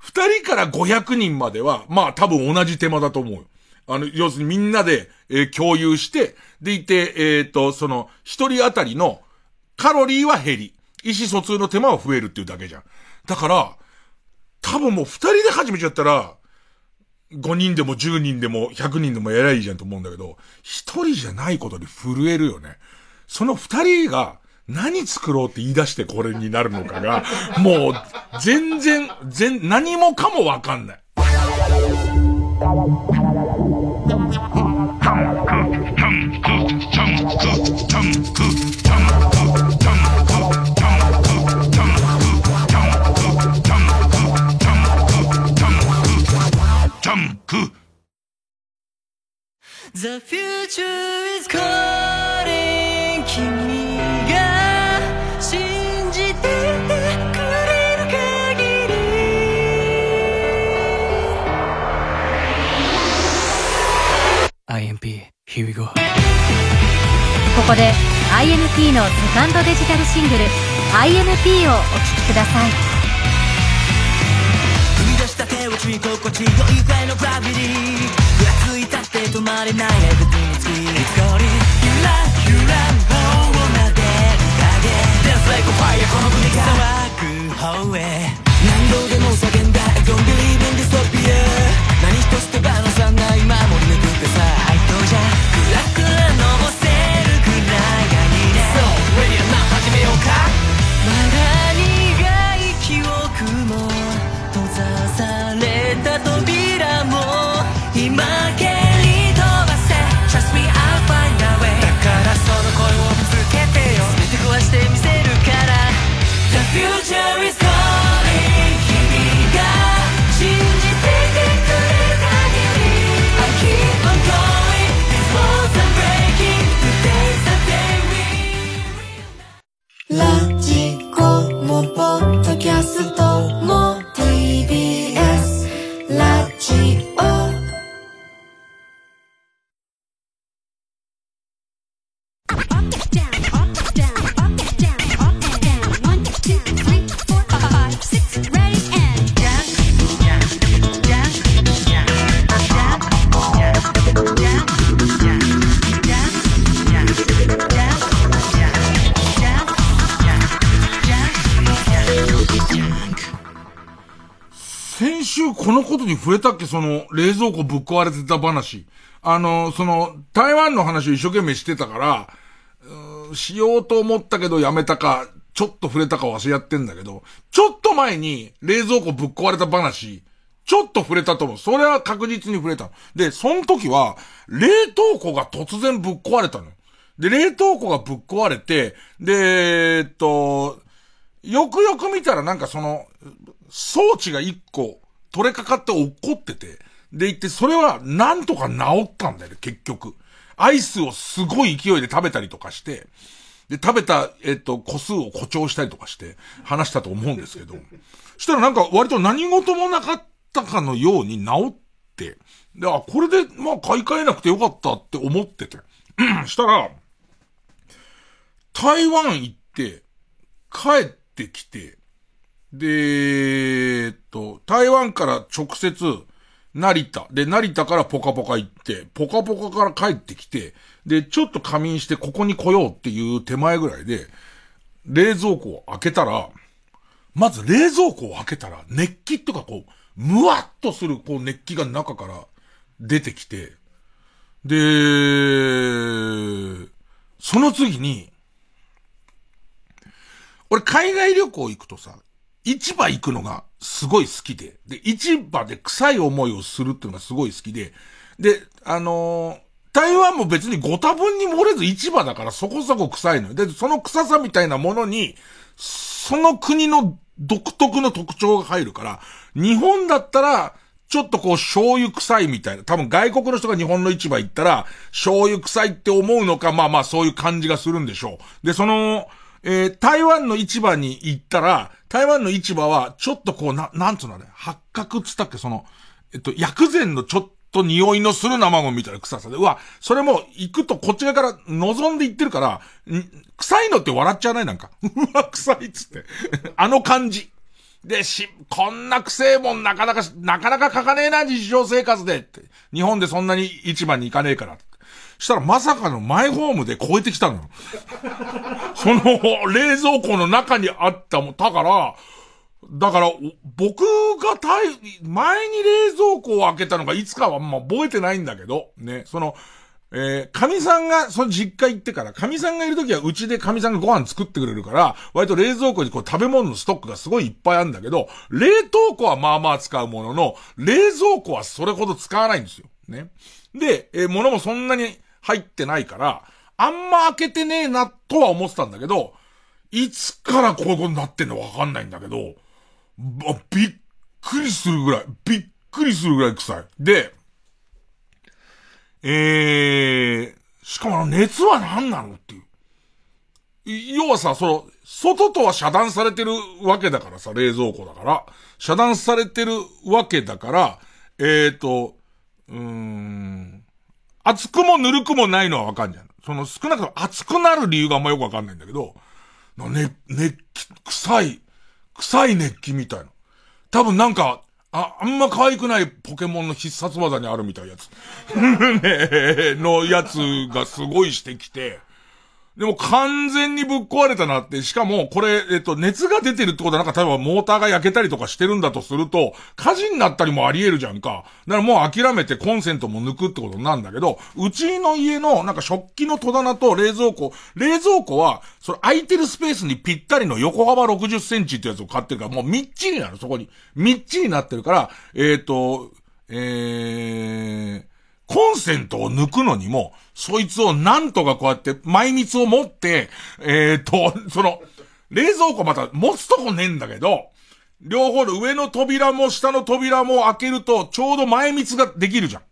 二人から500人までは、まあ多分同じ手間だと思う。あの、要するにみんなで、えー、共有して、でいて、えっ、ー、と、その、一人当たりのカロリーは減り。意思疎通の手間は増えるっていうだけじゃん。だから、多分もう二人で始めちゃったら、5人でも10人でも100人でもやりゃいいじゃんと思うんだけど、一人じゃないことに震えるよね。その二人が何作ろうって言い出してこれになるのかが、もう全然、全、何もかもわかんない。ク The future is calling 君が信じてくれる限り。IMP Here we go ここで IMP のセカンドデジタルシングル IMP をお聴きくださいした手をち心地よいぐらいのグラビティふらついたって止まれない Everything is clean It's calling ゆらゆら棒を撫でる影 Dance like a fire この国が騒ぐ方へ。何度でも叫んだ I don't believe in dystopia 何一つ手放さない守り抜くってさ。配当じゃクラクラの la. ことに触れたっけ？その、冷蔵庫ぶっ壊れてた話。あの、その、台湾の話を一生懸命してたから、うーしようと思ったけどやめたか、ちょっと触れたか忘れやってんだけど、ちょっと前に冷蔵庫ぶっ壊れた話、ちょっと触れたと思う。それは確実に触れた。で、その時は、冷凍庫が突然ぶっ壊れたの。で、冷凍庫がぶっ壊れて、で、えっと、よくよく見たらなんかその、装置が一個取れかかって落ってて、で言って、それはなんとか治ったんだよね、結局。アイスをすごい勢いで食べたりとかして、で、食べた、えっと、個数を誇張したりとかして、話したと思うんですけど、したらなんか割と何事もなかったかのように治って、で、あ、これで、まあ買い替えなくてよかったって思ってて。したら、台湾行って、帰ってきて、で、えっと、台湾から直接、成田。で、成田からポカポカ行って、ポカポカから帰ってきて、で、ちょっと仮眠してここに来ようっていう手前ぐらいで、冷蔵庫を開けたら、まず冷蔵庫を開けたら、熱気とかこう、むわっとするこう熱気が中から出てきて、で、その次に、俺海外旅行行くとさ、市場行くのがすごい好きで、で、市場で臭い思いをするっていうのがすごい好きで、で、あのー台湾も別にご多分に漏れず市場だからそこそこ臭いのよ。で、その臭さみたいなものに、その国の独特の特徴が入るから、日本だったら、ちょっとこう醤油臭いみたいな。多分外国の人が日本の市場行ったら、醤油臭いって思うのか、まあまあそういう感じがするんでしょう。で、その、えー台湾の市場に行ったら、台湾の市場は、ちょっとこう、な、なんつうのね、八角つったっけ、その、えっと、薬膳のちょっと匂いのする生ゴミみたいな臭さで、うわ、それも行くとこっち側から望んで行ってるから、臭いのって笑っちゃわない？なんか。うわ、臭いっつって。あの感じ。で、し、こんな臭えもんなかなか、なかなか書かねえな、日常生活でって。日本でそんなに市場に行かねえから。したらまさかのマイホームで超えてきたのよ。その冷蔵庫の中にあったも。だから、だから、僕がたい、前に冷蔵庫を開けたのがいつかはまあ覚えてないんだけど、ね、その、えー、神さんが、その実家行ってから、神さんがいるときはうちで神さんがご飯作ってくれるから、割と冷蔵庫にこう食べ物のストックがすごいいっぱいあるんだけど、冷凍庫はまあまあ使うものの、冷蔵庫はそれほど使わないんですよ。ね。で、えー物もそんなに入ってないから、あんま開けてねえなとは思ってたんだけど、いつからこういうことになってんのわかんないんだけど、ばびっくりするぐらい、びっくりするぐらい臭い。で、えー、しかもあの熱は何なのっていう。要はさ、その、外とは遮断されてるわけだからさ、冷蔵庫だから。遮断されてるわけだから、えーと、うーん、熱くもぬるくもないのはわかんじゃん。その少なくとも熱くなる理由があんまよくわかんないんだけど、ね、熱気、臭い、臭い熱気みたいな。多分なんか、あ、あんま可愛くないポケモンの必殺技にあるみたいなやつ。ねのやつがすごいしてきて、でも完全にぶっ壊れたなって、しかもこれ、えっと、熱が出てるってことはなんか例えばモーターが焼けたりとかしてるんだとすると、火事になったりもあり得るじゃんか。だからもう諦めてコンセントも抜くってことなんだけど、うちの家のなんか食器の戸棚と冷蔵庫、冷蔵庫は、それ空いてるスペースにぴったりの横幅60センチってやつを買ってるから、もうみっちりなの、そこに。みっちりなってるから、えっ、と、えー、コンセントを抜くのにも、そいつをなんとかこうやって、前蜜を持って、えっ、と、その、冷蔵庫また持つとこねえんだけど、両方の上の扉も下の扉も開けると、ちょうど前蜜ができるじゃん。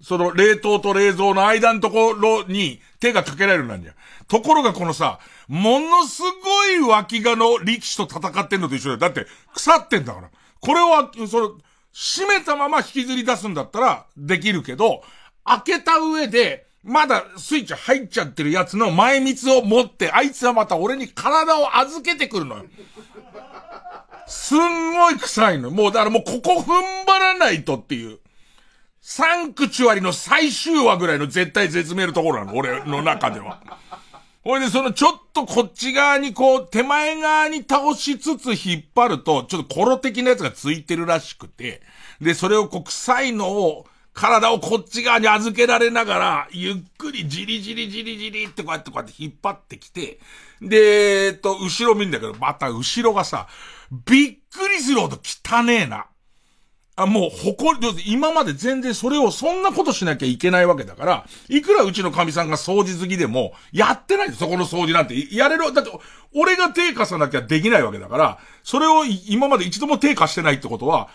その冷凍と冷蔵の間のところに手がかけられるなんじゃ。ところがこのさ、ものすごい脇がの力士と戦ってんのと一緒だよ。だって腐ってんだから。これを、その、閉めたまま引きずり出すんだったらできるけど、開けた上で、まだスイッチ入っちゃってるやつの前蜜を持って、あいつはまた俺に体を預けてくるのよ。すんごい臭いの。もうだからもうここ踏ん張らないとっていう。サンクチュアリの最終話ぐらいの絶対絶命のところなの。俺の中では。ほいで、そのちょっとこっち側にこう、手前側に倒しつつ引っ張ると、ちょっとコロ的なやつがついてるらしくて、で、それをこう、臭いのを、体をこっち側に預けられながら、ゆっくりじりじりじりじりってこうやってこうやって引っ張ってきて、で、えっと、後ろ見んだけど、また後ろがさ、びっくりするほど汚ねえな。あ、もう、誇り、今まで全然それをそんなことしなきゃいけないわけだから、いくらうちの神さんが掃除好きでも、やってないそこの掃除なんて。やれる、だって、俺が手貸さなきゃできないわけだから、それを今まで一度も手貸してないってことは、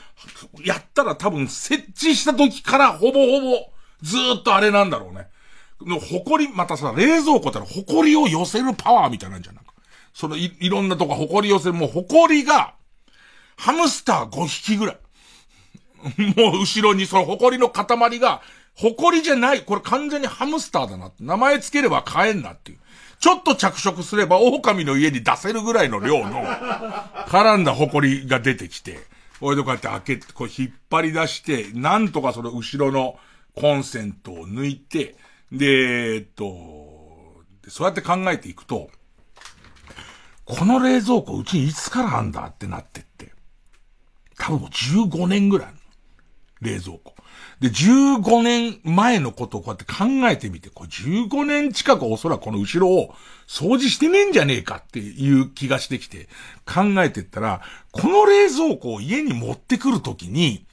やったら多分設置した時からほぼほぼ、ずっとあれなんだろうね。の、誇り、またさ、冷蔵庫ってのは誇りを寄せるパワーみたいなんじゃなく。そのい、いろんなとこ誇り寄せる、もう誇りが、ハムスター5匹ぐらい。もう後ろにその埃の塊が、埃じゃない、これ完全にハムスターだな。名前つければ買えんなっていう。ちょっと着色すれば狼の家に出せるぐらいの量の、絡んだ埃が出てきて、これでこうやって開けて、こう引っ張り出して、なんとかその後ろのコンセントを抜いて、で、えっと、そうやって考えていくと、この冷蔵庫うちいつからあんだってなってって、多分もう15年ぐらい。冷蔵庫。で、15年前のことをこうやって考えてみて、これ15年近くおそらくこの後ろを掃除してねえんじゃねえかっていう気がしてきて、考えてったら、この冷蔵庫を家に持ってくるときに、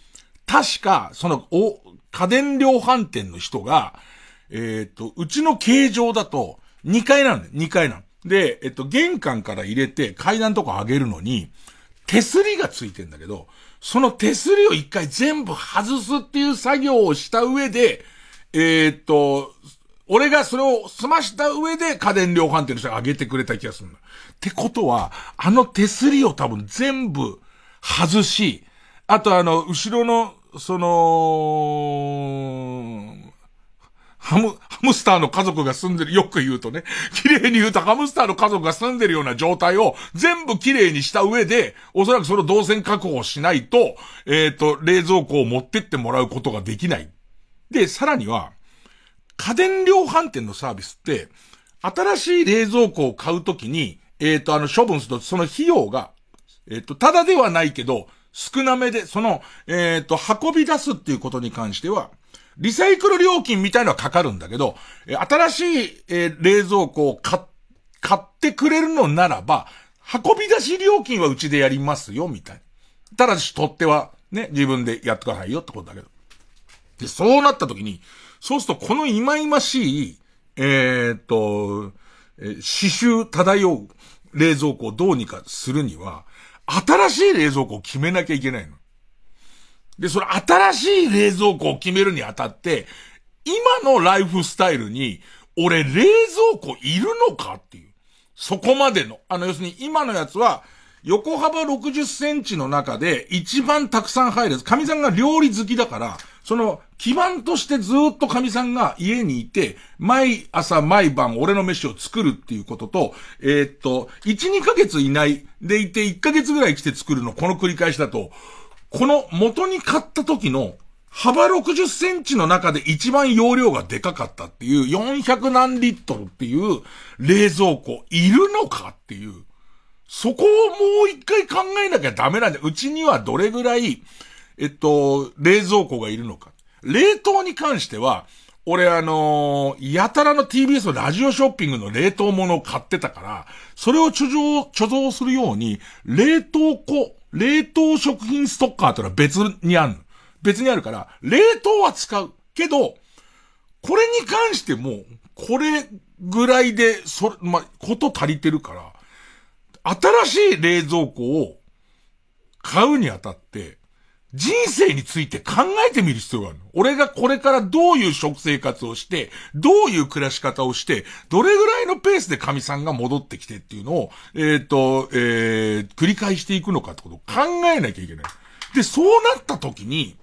確か、その、お、家電量販店の人が、えっ、と、うちの形状だと、2階なんだよ。2階なの。で、えっと、玄関から入れて階段とか上げるのに、手すりがついてんだけど、その手すりを一回全部外すっていう作業をした上で、えー、っと、俺がそれを済ました上で家電量販店の人が上げてくれた気がするんだ。ってことは、あの手すりを多分全部外し、あとあの、後ろの、その、ハム、ハムスターの家族が住んでる、よく言うとね、綺麗に言うとハムスターの家族が住んでるような状態を全部綺麗にした上で、おそらくその動線確保しないと、えっ、ー、と、冷蔵庫を持ってってもらうことができない。で、さらには、家電量販店のサービスって、新しい冷蔵庫を買うときに、えっ、ー、と、あの、処分すると、その費用が、えっ、ー、と、ただではないけど、少なめで、その、えっ、と、運び出すっていうことに関しては、リサイクル料金みたいのはかかるんだけど、新しい、え、冷蔵庫を買、買ってくれるのならば、運び出し料金はうちでやりますよ、みたいな。ただし、取っては、ね、自分でやってくださいよってことだけど。で、そうなった時に、そうするとこの忌々しい、えー、っと、えー、刺繍漂う冷蔵庫をどうにかするには、新しい冷蔵庫を決めなきゃいけないの。で、それ新しい冷蔵庫を決めるにあたって、今のライフスタイルに、俺冷蔵庫いるのかっていう。そこまでの。あの、要するに今のやつは、横幅60センチの中で一番たくさん入る。神さんが料理好きだから、その基盤としてずっと神さんが家にいて、毎朝毎晩俺の飯を作るっていうことと、えー、っと、1、2ヶ月いないでいて1ヶ月ぐらい来て作るの、この繰り返しだと、この元に買った時の幅60センチの中で一番容量がでかかったっていう400何リットルっていう冷蔵庫いるのかっていう。そこをもう一回考えなきゃダメなんだ。うちにはどれぐらい、えっと、冷蔵庫がいるのか。冷凍に関しては、俺あのー、やたらの TBS のラジオショッピングの冷凍物を買ってたから、それを貯蔵、貯蔵するように、冷凍庫冷凍食品ストッカーってのは別にある別にあるから、冷凍は使う。けど、これに関しても、これぐらいで、そ、まこと足りてるから、新しい冷蔵庫を買うにあたって、人生について考えてみる必要があるの。俺がこれからどういう食生活をして、どういう暮らし方をして、どれぐらいのペースで神さんが戻ってきてっていうのを、えっ、ー、と、えー、繰り返していくのかってことを考えなきゃいけない。で、そうなった時に、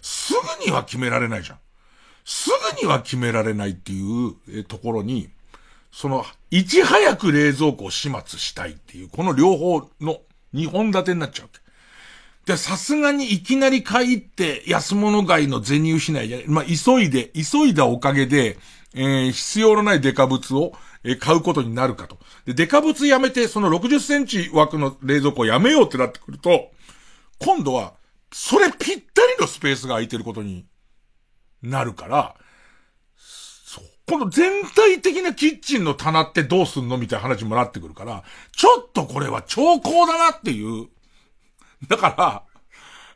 すぐには決められないじゃん。すぐには決められないっていう、ところに、その、いち早く冷蔵庫を始末したいっていう、この両方の二本立てになっちゃうわけ。で、さすがにいきなり帰って安物買いの銭失いじゃない。まあ、急いで、急いだおかげで、えー、必要のないデカ物を、えー買うことになるかと。で、デカブツやめて、その60センチ枠の冷蔵庫をやめようってなってくると、今度は、それぴったりのスペースが空いてることになるから、この全体的なキッチンの棚ってどうすんのみたいな話もなってくるから、ちょっとこれは兆候だなっていう。だか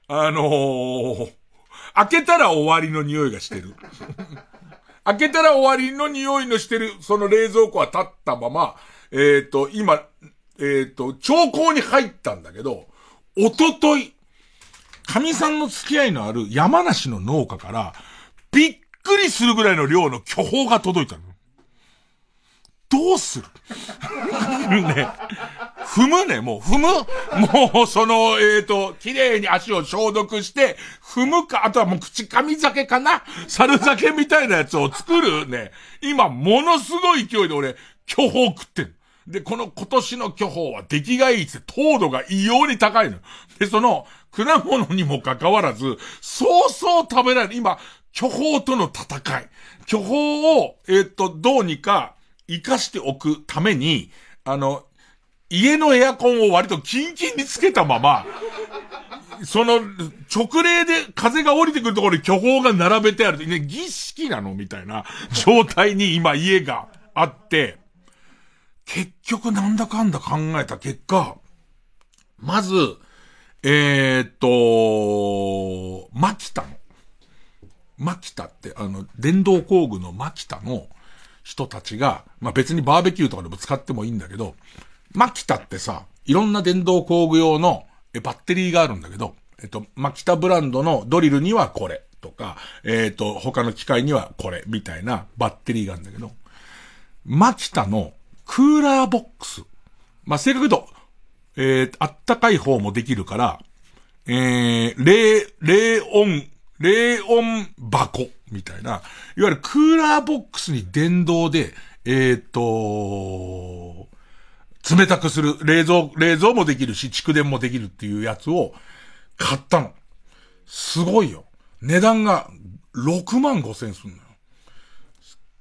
ら、あのー開けたら終わりの匂いがしてる。開けたら終わりの匂いのしてる、その冷蔵庫は立ったまま、えっ、と、今、えっ、と、兆候に入ったんだけど、おととい、神さんの付き合いのある山梨の農家から、びっくりするぐらいの量の巨峰が届いたの。どうする？ね。踏むね、もう踏む もう、その、えっ、と、綺麗に足を消毒して、踏むか、あとはもう口噛み酒かな猿酒みたいなやつを作るね。今、ものすごい勢いで俺、巨峰食ってん。で、この今年の巨峰は出来がいいって糖度が異様に高いの。で、その、果物にもかかわらず、そうそう食べられる。今、巨峰との戦い。巨峰を、えっ、と、どうにか活かしておくために、あの、家のエアコンを割とキンキンにつけたまま、その、直令で風が降りてくるところに巨峰が並べてある。ね、儀式なのみたいな状態に今家があって、結局なんだかんだ考えた結果、まず、えー、っと、マキタの、マキタって、あの、電動工具のマキタの人たちが、まあ、別にバーベキューとかでも使ってもいいんだけど、マキタってさ、いろんな電動工具用のバッテリーがあるんだけど、えっと、マキタブランドのドリルにはこれとか、えっと、他の機械にはこれみたいなバッテリーがあるんだけど、マキタのクーラーボックス。まあ、正確と、えー、あったかい方もできるから、えー、冷、冷温、冷温箱みたいな、いわゆるクーラーボックスに電動で、えー、っと、冷たくする、冷蔵、冷蔵もできるし、蓄電もできるっていうやつを買ったの。すごいよ。値段が6万5千すんのよ。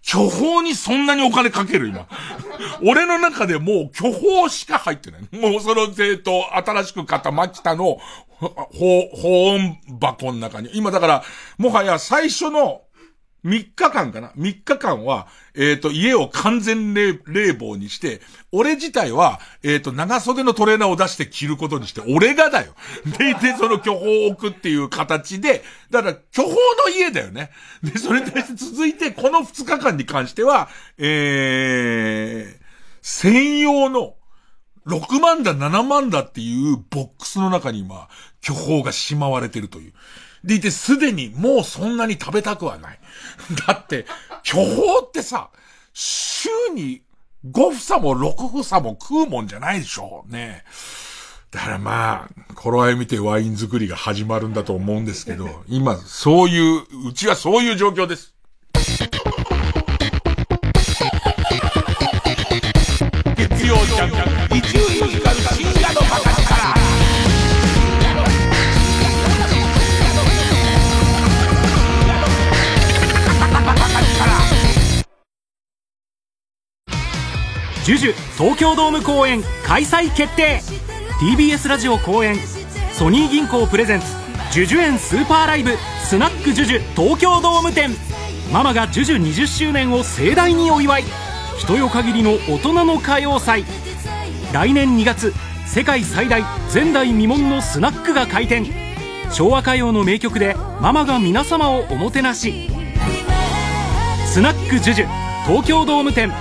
巨峰にそんなにお金かける今。俺の中でもう巨峰しか入ってない。もうその、えっと、新しく買ったマキタの、保温箱の中に。今だから、もはや最初の3日間かな ?3 日間は、えっ、と、家を完全冷房にして、俺自体は、えっ、と、長袖のトレーナーを出して着ることにして、俺がだよ。で、で、その巨峰を置くっていう形で、だから、巨峰の家だよね。で、それに対して続いて、この2日間に関しては、えー、専用の、6万だ、7万だっていうボックスの中に今、巨峰がしまわれてるという。でいて、すでにもうそんなに食べたくはない。だって、巨峰ってさ、週に5房も6房も食うもんじゃないでしょねだからまあ、頃合い見てワイン作りが始まるんだと思うんですけど、今、そういう、うちはそういう状況です。月曜ジャンク、一流ミュージカルジュジュ東京ドーム公演開催決定。TBS ラジオ公演ソニー銀行プレゼンツジュジュ園スーパーライブスナックジュジュ東京ドーム店。ママがジュジュ20周年を盛大にお祝い。人よ限りの大人の歌謡祭。来年2月世界最大前代未聞のスナックが開店。昭和歌謡の名曲でママが皆様をおもてなし。スナックジュジュ東京ドーム店。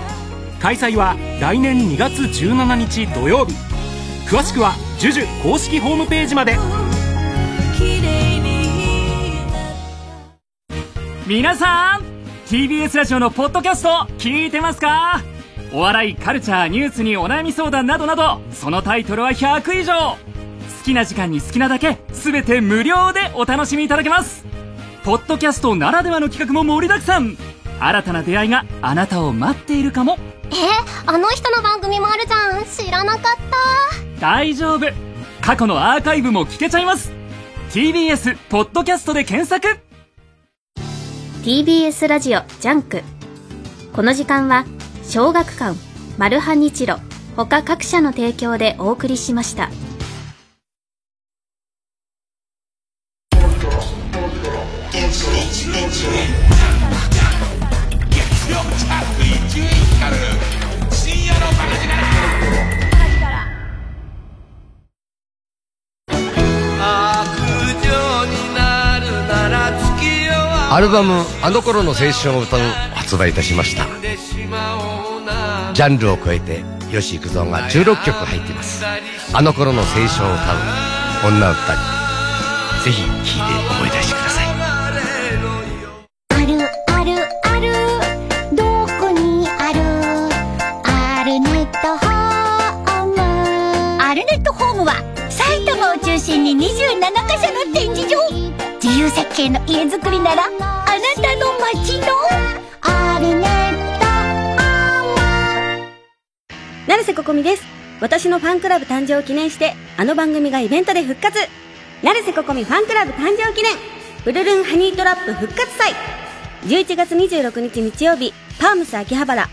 開催は来年2月17日土曜日。詳しくはジュジュ公式ホームページまで。皆さん TBS ラジオのポッドキャスト聞いてますか？お笑いカルチャーニュースにお悩み相談などなどそのタイトルは100以上。好きな時間に好きなだけ全て無料でお楽しみいただけます。ポッドキャストならではの企画も盛りだくさん。新たな出会いがあなたを待っているかも。えあの人の番組もあるじゃん。知らなかった。大丈夫。過去のアーカイブも聞けちゃいます。TBS ポッドキャストで検索。TBS ラジオ JUNK。この時間は小学館マルハニチロ他各社の提供でお送りしましたアルバム「あの頃の青春を歌う」発売いたしました。ジャンルを超えて吉幾三が16曲入っています。あの頃の青春を歌う女歌ぜひ聴いて思い出してください。27カ所の展示場自由設計の家づくりならあなたの街のアルネット成瀬ここみです。私のファンクラブ誕生を記念して、あの番組がイベントで復活成瀬ここみファンクラブ誕生記念ブルルンハニートラップ復活祭 !11 月26日日曜日、パームス秋葉原。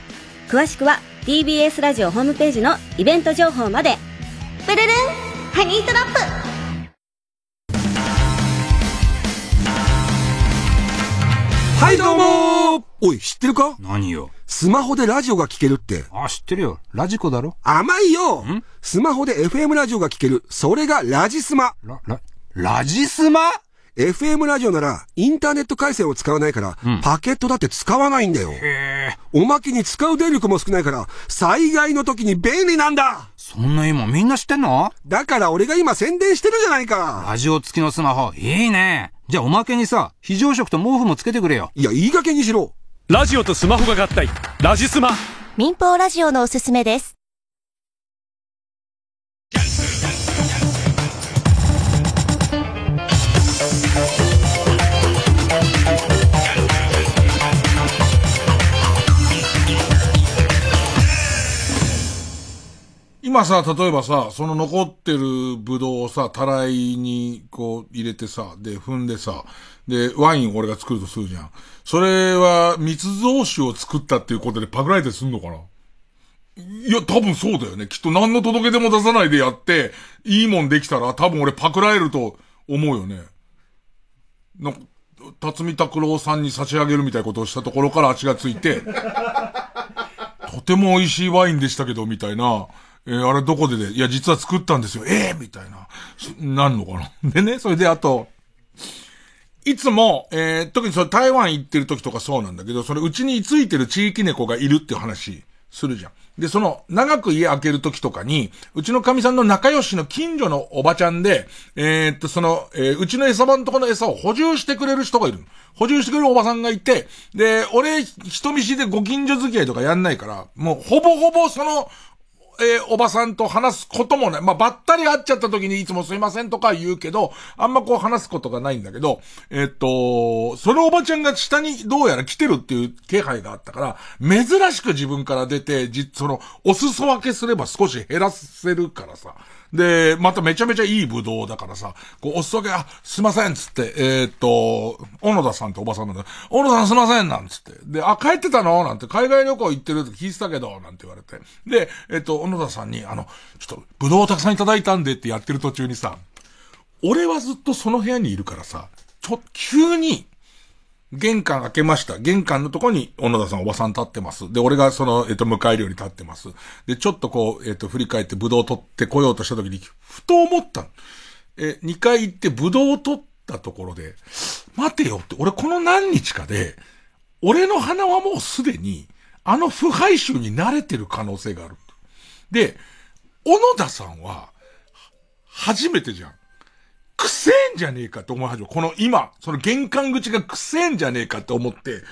詳しくは TBS ラジオホームページのイベント情報まで。ブルルンハニートラップはいどうもおい、知ってるか？何よ。スマホでラジオが聞けるって。あ、知ってるよ。ラジコだろ？甘いよスマホで FM ラジオが聞ける。それがラジスマ。ラ、ラ、ラジスマ ?FM ラジオなら、インターネット回線を使わないから、パケットだって使わないんだよ。おまけに使う電力も少ないから、災害の時に便利なんだそんな今みんな知ってんの？だから俺が今宣伝してるじゃないかラジオ付きのスマホ、いいね。じゃあおまけにさ、非常食と毛布もつけてくれよ。いや、いい加減にしろ。ラジオとスマホが合体。ラジスマ。民放ラジオのおすすめです。今さ、例えばさ、その残ってるブドウをさ、たらいにこう入れてさ、で、踏んでさ、で、ワインを俺が作るとするじゃん。それは密造酒を作ったっていうことでパクられてすんのかな？いや、多分そうだよね。きっと何の届け出も出さないでやって、いいもんできたら多分俺パクられると思うよね。の、辰巳拓郎さんに差し上げるみたいなことをしたところから足がついて、とても美味しいワインでしたけど、みたいな。えーあれどこでで、いや、実は作ったんですよ。ええみたいな。なんのかな。でね、それであと、いつも、えー特にその台湾行ってる時とかそうなんだけど、それうちに居ついてる地域猫がいるっていう話するじゃん。で、その、長く家開ける時とかに、うちの神さんの仲良しの近所のおばちゃんで、えーっと、その、えーうちの餌場のところの餌を補充してくれる人がいる。補充してくれるおばさんがいて、で、俺、人見知りでご近所付き合いとかやんないから、もうほぼほぼその、えーおばさんと話すこともない。まあ、ばったり会っちゃった時にいつもすいませんとか言うけど、あんまこう話すことがないんだけど、えーっと、そのおばちゃんが下にどうやら来てるっていう気配があったから、珍しく自分から出て、じ、その、お裾分けすれば少し減らせるからさ。で、まためちゃめちゃいいブドウだからさ、こう、お裾分け、あ、すいません、つって、えーっと、小野田さんっておばさんなんだ小野田さんすいません、なんつって。で、あ、帰ってたの？なんて、海外旅行行ってるって聞いてたけど、なんて言われて。で、えーっと、小野田さんに、あの、ちょっと、ブドウをたくさんいただいたんでってやってる途中にさ、俺はずっとその部屋にいるからさ、ちょ、急に、玄関開けました。玄関のとこに、小野田さんおばさん立ってます。で、俺がその、えっ、と、迎えるように立ってます。で、ちょっとこう、えっ、と、振り返ってブドウを取ってこようとした時に、ふと思った。え、2回行ってブドウを取ったところで、待てよって、俺この何日かで、俺の鼻はもうすでに、あの腐敗臭に慣れてる可能性がある。で、小野田さんは、初めてじゃん。くせえんじゃねえかって思い始める。この今、その玄関口がくせえんじゃねえかって思って、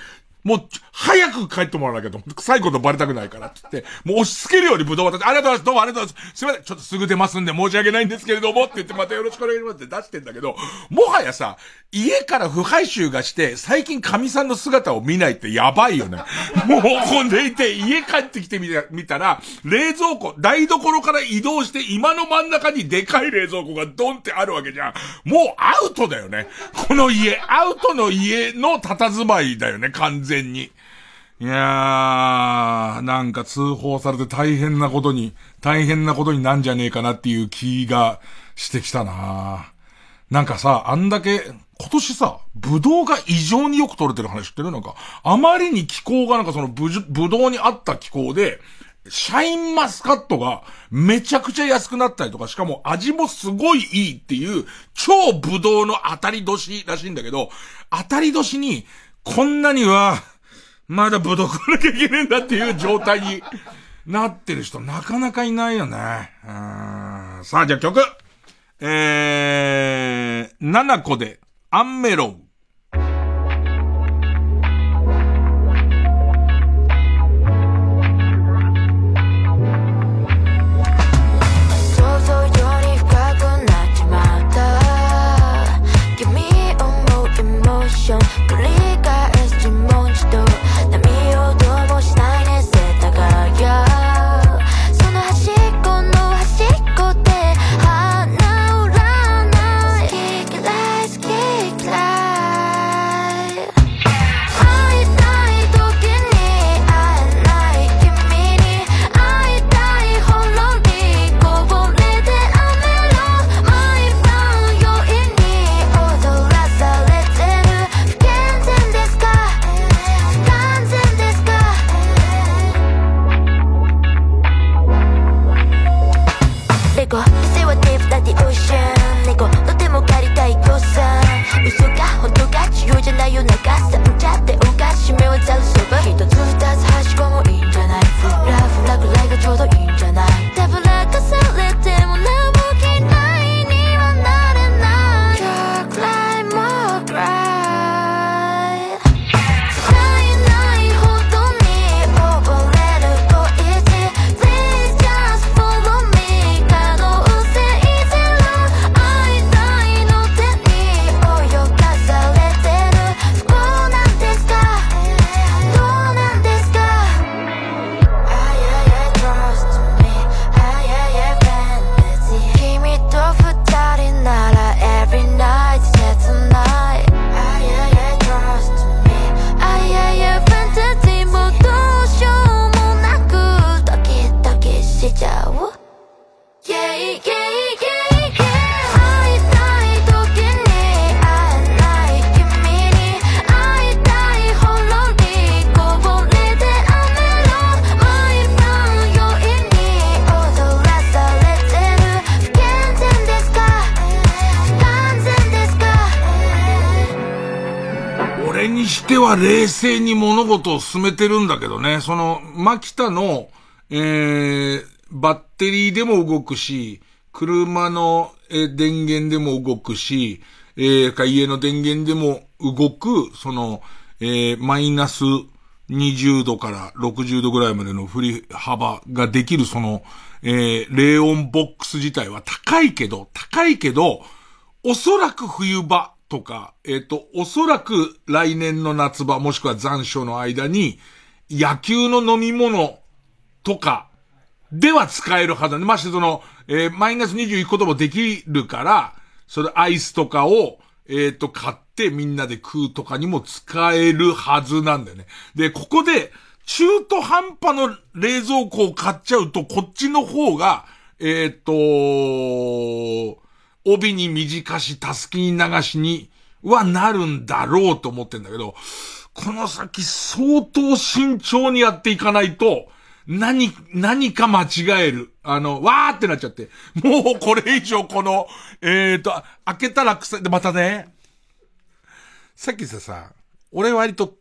もう、早く帰ってもらわなきゃと思って、臭いことバレたくないからって言って、もう押し付けるようにブドウ渡して、ありがとうございます、どうもありがとうございます。すいません、ちょっとすぐ出ますんで申し訳ないんですけれども、って言ってまたよろしくお願いしますって出してんだけど、もはやさ、家から腐敗臭がして、最近神さんの姿を見ないってやばいよね。もう、こんでいて、家帰ってきてみた見たら、冷蔵庫、台所から移動して、今の真ん中にでかい冷蔵庫がドンってあるわけじゃん。もうアウトだよね。この家、アウトの家の佇まいだよね、完全全に。いやー、なんか通報されて大変なことに、大変なことになんじゃねえかなっていう気がしてきたななんかさ、あんだけ、今年さ、ブドウが異常によく取れてる話知ってる？なんか、あまりに気候がなんかそのブブドウに合った気候で、シャインマスカットがめちゃくちゃ安くなったりとか、しかも味もすごいいいっていう、超ブドウの当たり年らしいんだけど、当たり年に、こんなには、まだぶどこなきゃいけねえんだっていう状態になってる人なかなかいないよね。さあ、じゃあ曲。えー、7個で、アンメロン。は冷静に物事を進めてるんだけどね、その、マキタの、えー、バッテリーでも動くし、車の、えー電源でも動くし、えーか家の電源でも動く、その、えーマイナス20度から60度ぐらいまでの振り幅ができるその、えー、冷温ボックス自体は高いけど、高いけど、おそらく冬場とか、えっ、と、おそらく来年の夏場もしくは残暑の間に、野球の飲み物とかでは使えるはずだね。ましてその、えーマイナス20いくこともできるから、それアイスとかを、えっ、と、買ってみんなで食うとかにも使えるはずなんだよね。で、ここで、中途半端の冷蔵庫を買っちゃうと、こっちの方が、えっ、と、帯に短し、たすきに流しにはなるんだろうと思ってんだけど、この先相当慎重にやっていかないと、何、何か間違える。あの、わーってなっちゃって。もうこれ以上この、えーと、開けたら臭い。で、またね、さっきささ、俺割と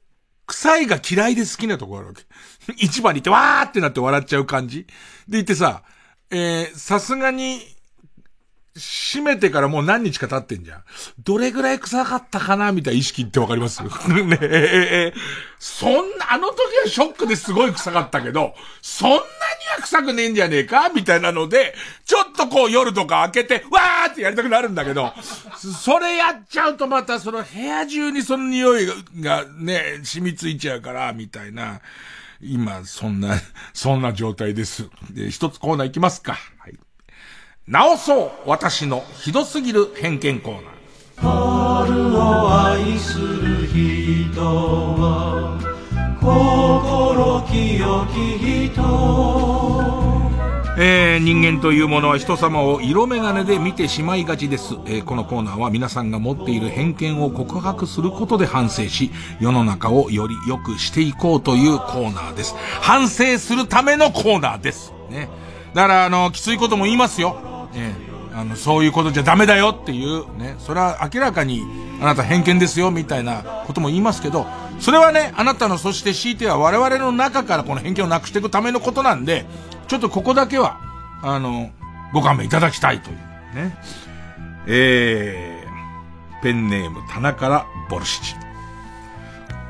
臭いが嫌いで好きなとこあるわけ。市場に行ってわーってなって笑っちゃう感じ。で言ってさ、えー、さすがに、閉めてからもう何日か経ってんじゃん。どれぐらい臭かったかなみたいな意識ってわかります？ねえ、そんな、あの時はショックですごい臭かったけど、そんなには臭くねえんじゃねえかみたいなので、ちょっとこう夜とか開けて、わーってやりたくなるんだけど、それやっちゃうとまたその部屋中にその匂いがね、染みついちゃうから、みたいな。今、そんな、そんな状態です。で、一つコーナー行きますか。はい。直そう私のひどすぎる偏見コーナー。春を愛する人は心清き人えー人間というものは人様を色眼鏡で見てしまいがちです、えーこのコーナーは皆さんが持っている偏見を告白することで反省し、世の中をより良くしていこうというコーナーです。反省するためのコーナーです。ね。だから、あの、きついことも言いますよ。ね。あの、そういうことじゃダメだよっていう、ね。それは明らかに、あなた偏見ですよ、みたいなことも言いますけど、それはね、あなたの、そして強いては我々の中からこの偏見をなくしていくためのことなんで、ちょっとここだけは、あの、ご勘弁いただきたいという、ね。えー、ペンネーム、棚からボルシチ。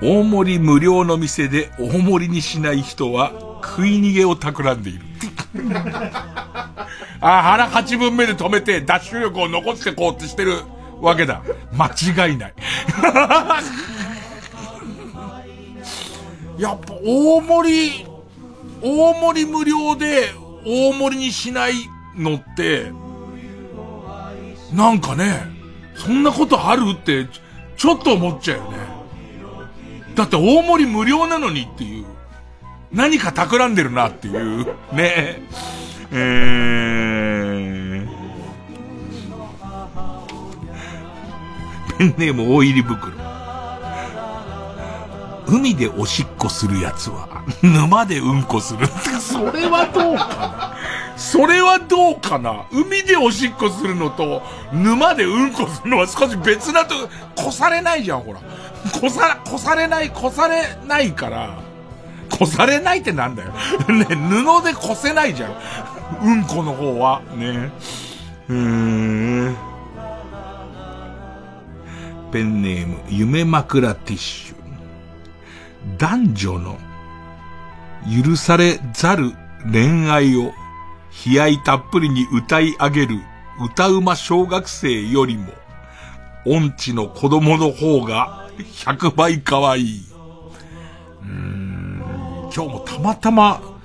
大盛り無料の店で大盛りにしない人は食い逃げを企んでいる。あ、腹八分目で止めてダッシュ力を残してこうってしてるわけだ。間違いない。やっぱ大盛り、大盛り無料で大盛りにしないのって、なんかね、そんなことあるって、ちょっと思っちゃうよね。だって大盛り無料なのにっていう。何か企んでるなっていう。ねえ。ー、ペンネーム大入り袋。海でおしっこするやつは、沼でうんこする。それはどうかな？それはどうかな？海でおしっこするのと、沼でうんこするのは少し別なと、こされないじゃん、ほら。こさ、こされない、こされないから、こされないってなんだよ。ね、布でこせないじゃん。うんこの方は。ね。うーん。ペンネーム、夢枕ティッシュ。男女の許されざる恋愛を悲哀たっぷりに歌い上げる歌うま小学生よりも、音痴の子供の方が100倍可愛い。うん、今日もたまたま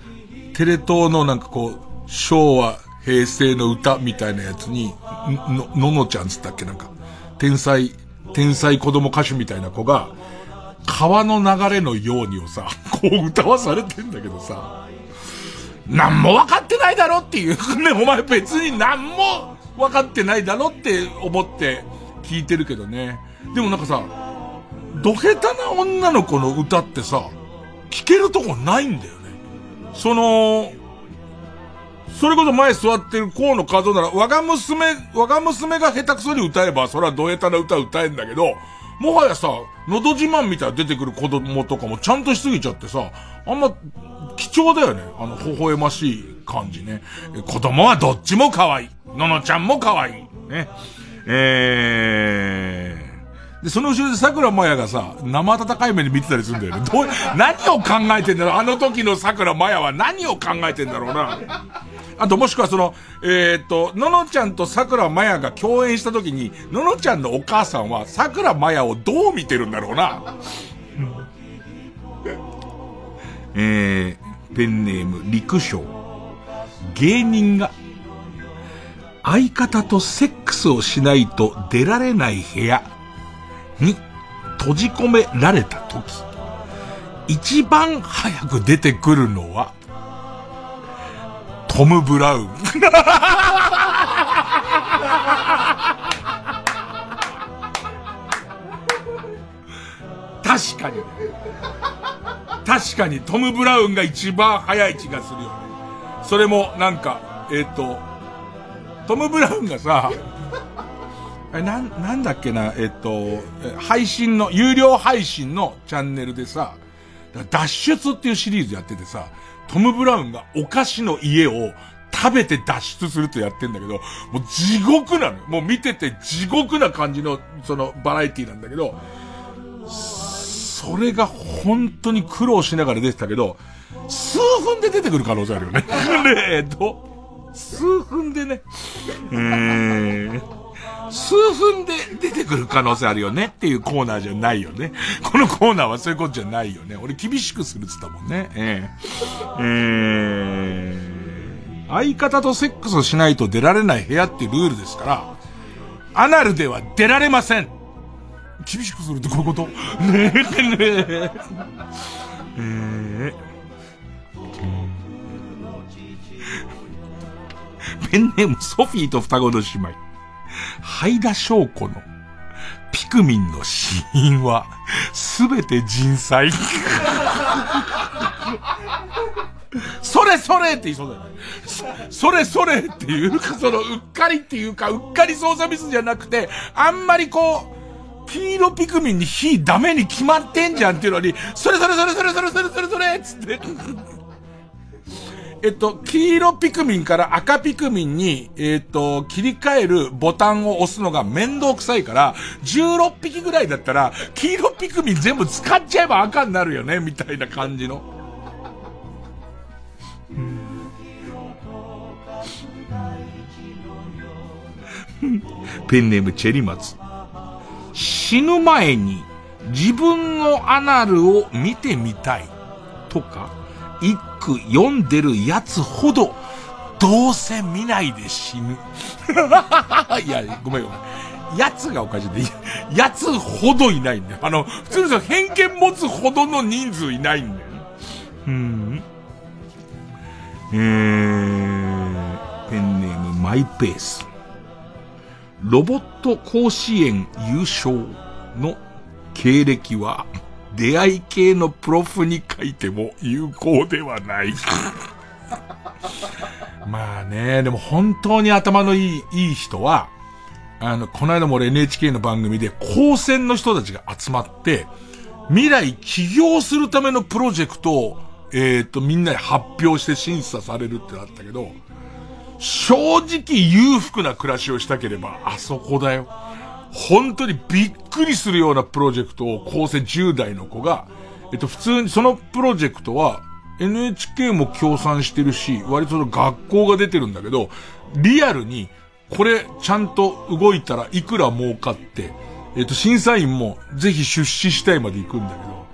テレ東のなんかこう、昭和、平成の歌みたいなやつに、の、ののちゃんつったっけなんか、天才、天才子供歌手みたいな子が、川の流れのようにをさ、こう歌わされてんだけどさ、なんも分かってないだろっていう。ね、お前別になんも分かってないだろって思って聞いてるけどね。でもなんかさ、ど下手な女の子の歌ってさ、聞けるとこないんだよね。その、それこそ前座ってる河野和夫なら、我が娘、我が娘が下手くそに歌えば、それはど下手な歌歌えんだけど、もはやさ、のど自慢みたいな出てくる子供とかもちゃんとしすぎちゃってさ、あんま、貴重だよね。あの、微笑ましい感じね。子供はどっちも可愛い。ののちゃんも可愛い。ね。えー。で、その後ろで桜まやがさ、生温かい目で見てたりするんだよね。どう、何を考えてんだろうあの時の桜まやは何を考えてんだろうな。あともしくはその、えーっと、ののちゃんと桜まやが共演した時に、ののちゃんのお母さんは桜まやをどう見てるんだろうな。えー、ペンネーム、陸将。芸人が、相方とセックスをしないと出られない部屋に閉じ込められた時、一番早く出てくるのは、トム・ブラウン。確かに。確かにトム・ブラウンが一番早い気がするよね。それもなんか、えっ、と、トム・ブラウンがさ、え、な、なんだっけな、えっ、と、配信の、有料配信のチャンネルでさ、脱出っていうシリーズやっててさ、トム・ブラウンがお菓子の家を食べて脱出するとやってんだけど、もう地獄なのよ。もう見てて地獄な感じの、そのバラエティなんだけど、それが本当に苦労しながら出てたけど、数分で出てくる可能性あるよね。ねえと、数分でね、えーん、数分で出てくる可能性あるよねっていうコーナーじゃないよね。このコーナーはそういうことじゃないよね。俺厳しくするっつったもんね。えー、えー、相方とセックスをしないと出られない部屋っていうルールですから、アナルでは出られません厳しくするってこういうこと？ねえ、ねえ。えー、ペンネームソフィーと双子の姉妹。ハイダ翔子のピクミンの死因はすべて人災。それそれって言いそうだよね。それそれっていうか、その、うっかりっていうか、うっかり操作ミスじゃなくて、あんまりこう、黄色ピクミンに火ダメに決まってんじゃんっていうのに、それそれそれそれそれそれそれそれっつって。えっと、黄色ピクミンから赤ピクミンに、えっと、切り替えるボタンを押すのが面倒くさいから、16匹ぐらいだったら、黄色ピクミン全部使っちゃえば赤になるよね、みたいな感じの。ペンネームチェリマツ。死ぬ前に自分のアナルを見てみたいとか、一句読んでるやつほど、どうせ見ないで死ぬ。いや、ごめんごめん。やつがおかしいんで、やつほどいないんだよ。あの、普通の偏見持つほどの人数いないんだよ。うん。えー、ペンネームマイペース。ロボット甲子園優勝の経歴は、出会い系のプロフに書いても有効ではない。まあね、でも本当に頭のいい、いい人は、あの、この間も俺 NHK の番組で高専の人たちが集まって、未来起業するためのプロジェクトを、えっ、ー、と、みんなで発表して審査されるってなったけど、正直裕福な暮らしをしたければ、あそこだよ。本当にびっくりするようなプロジェクトを構成10代の子が、えっと普通にそのプロジェクトは NHK も協賛してるし、割とその学校が出てるんだけど、リアルにこれちゃんと動いたらいくら儲かって、えっと審査員もぜひ出資したいまで行くんだけど、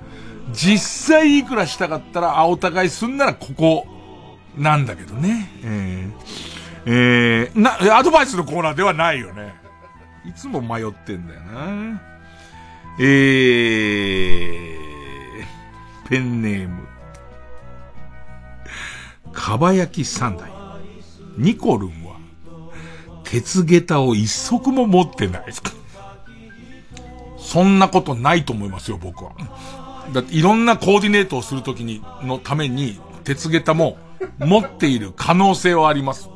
実際いくらしたかったら、あ、お互いすんならここなんだけどね。えー、えー、な、アドバイスのコーナーではないよね。いつも迷ってんだよな。えー、ペンネーム。かば焼き三代。ニコルンは、鉄下駄を一足も持ってない。そんなことないと思いますよ、僕は。だっていろんなコーディネートをするときに、のために、鉄下駄も持っている可能性はあります。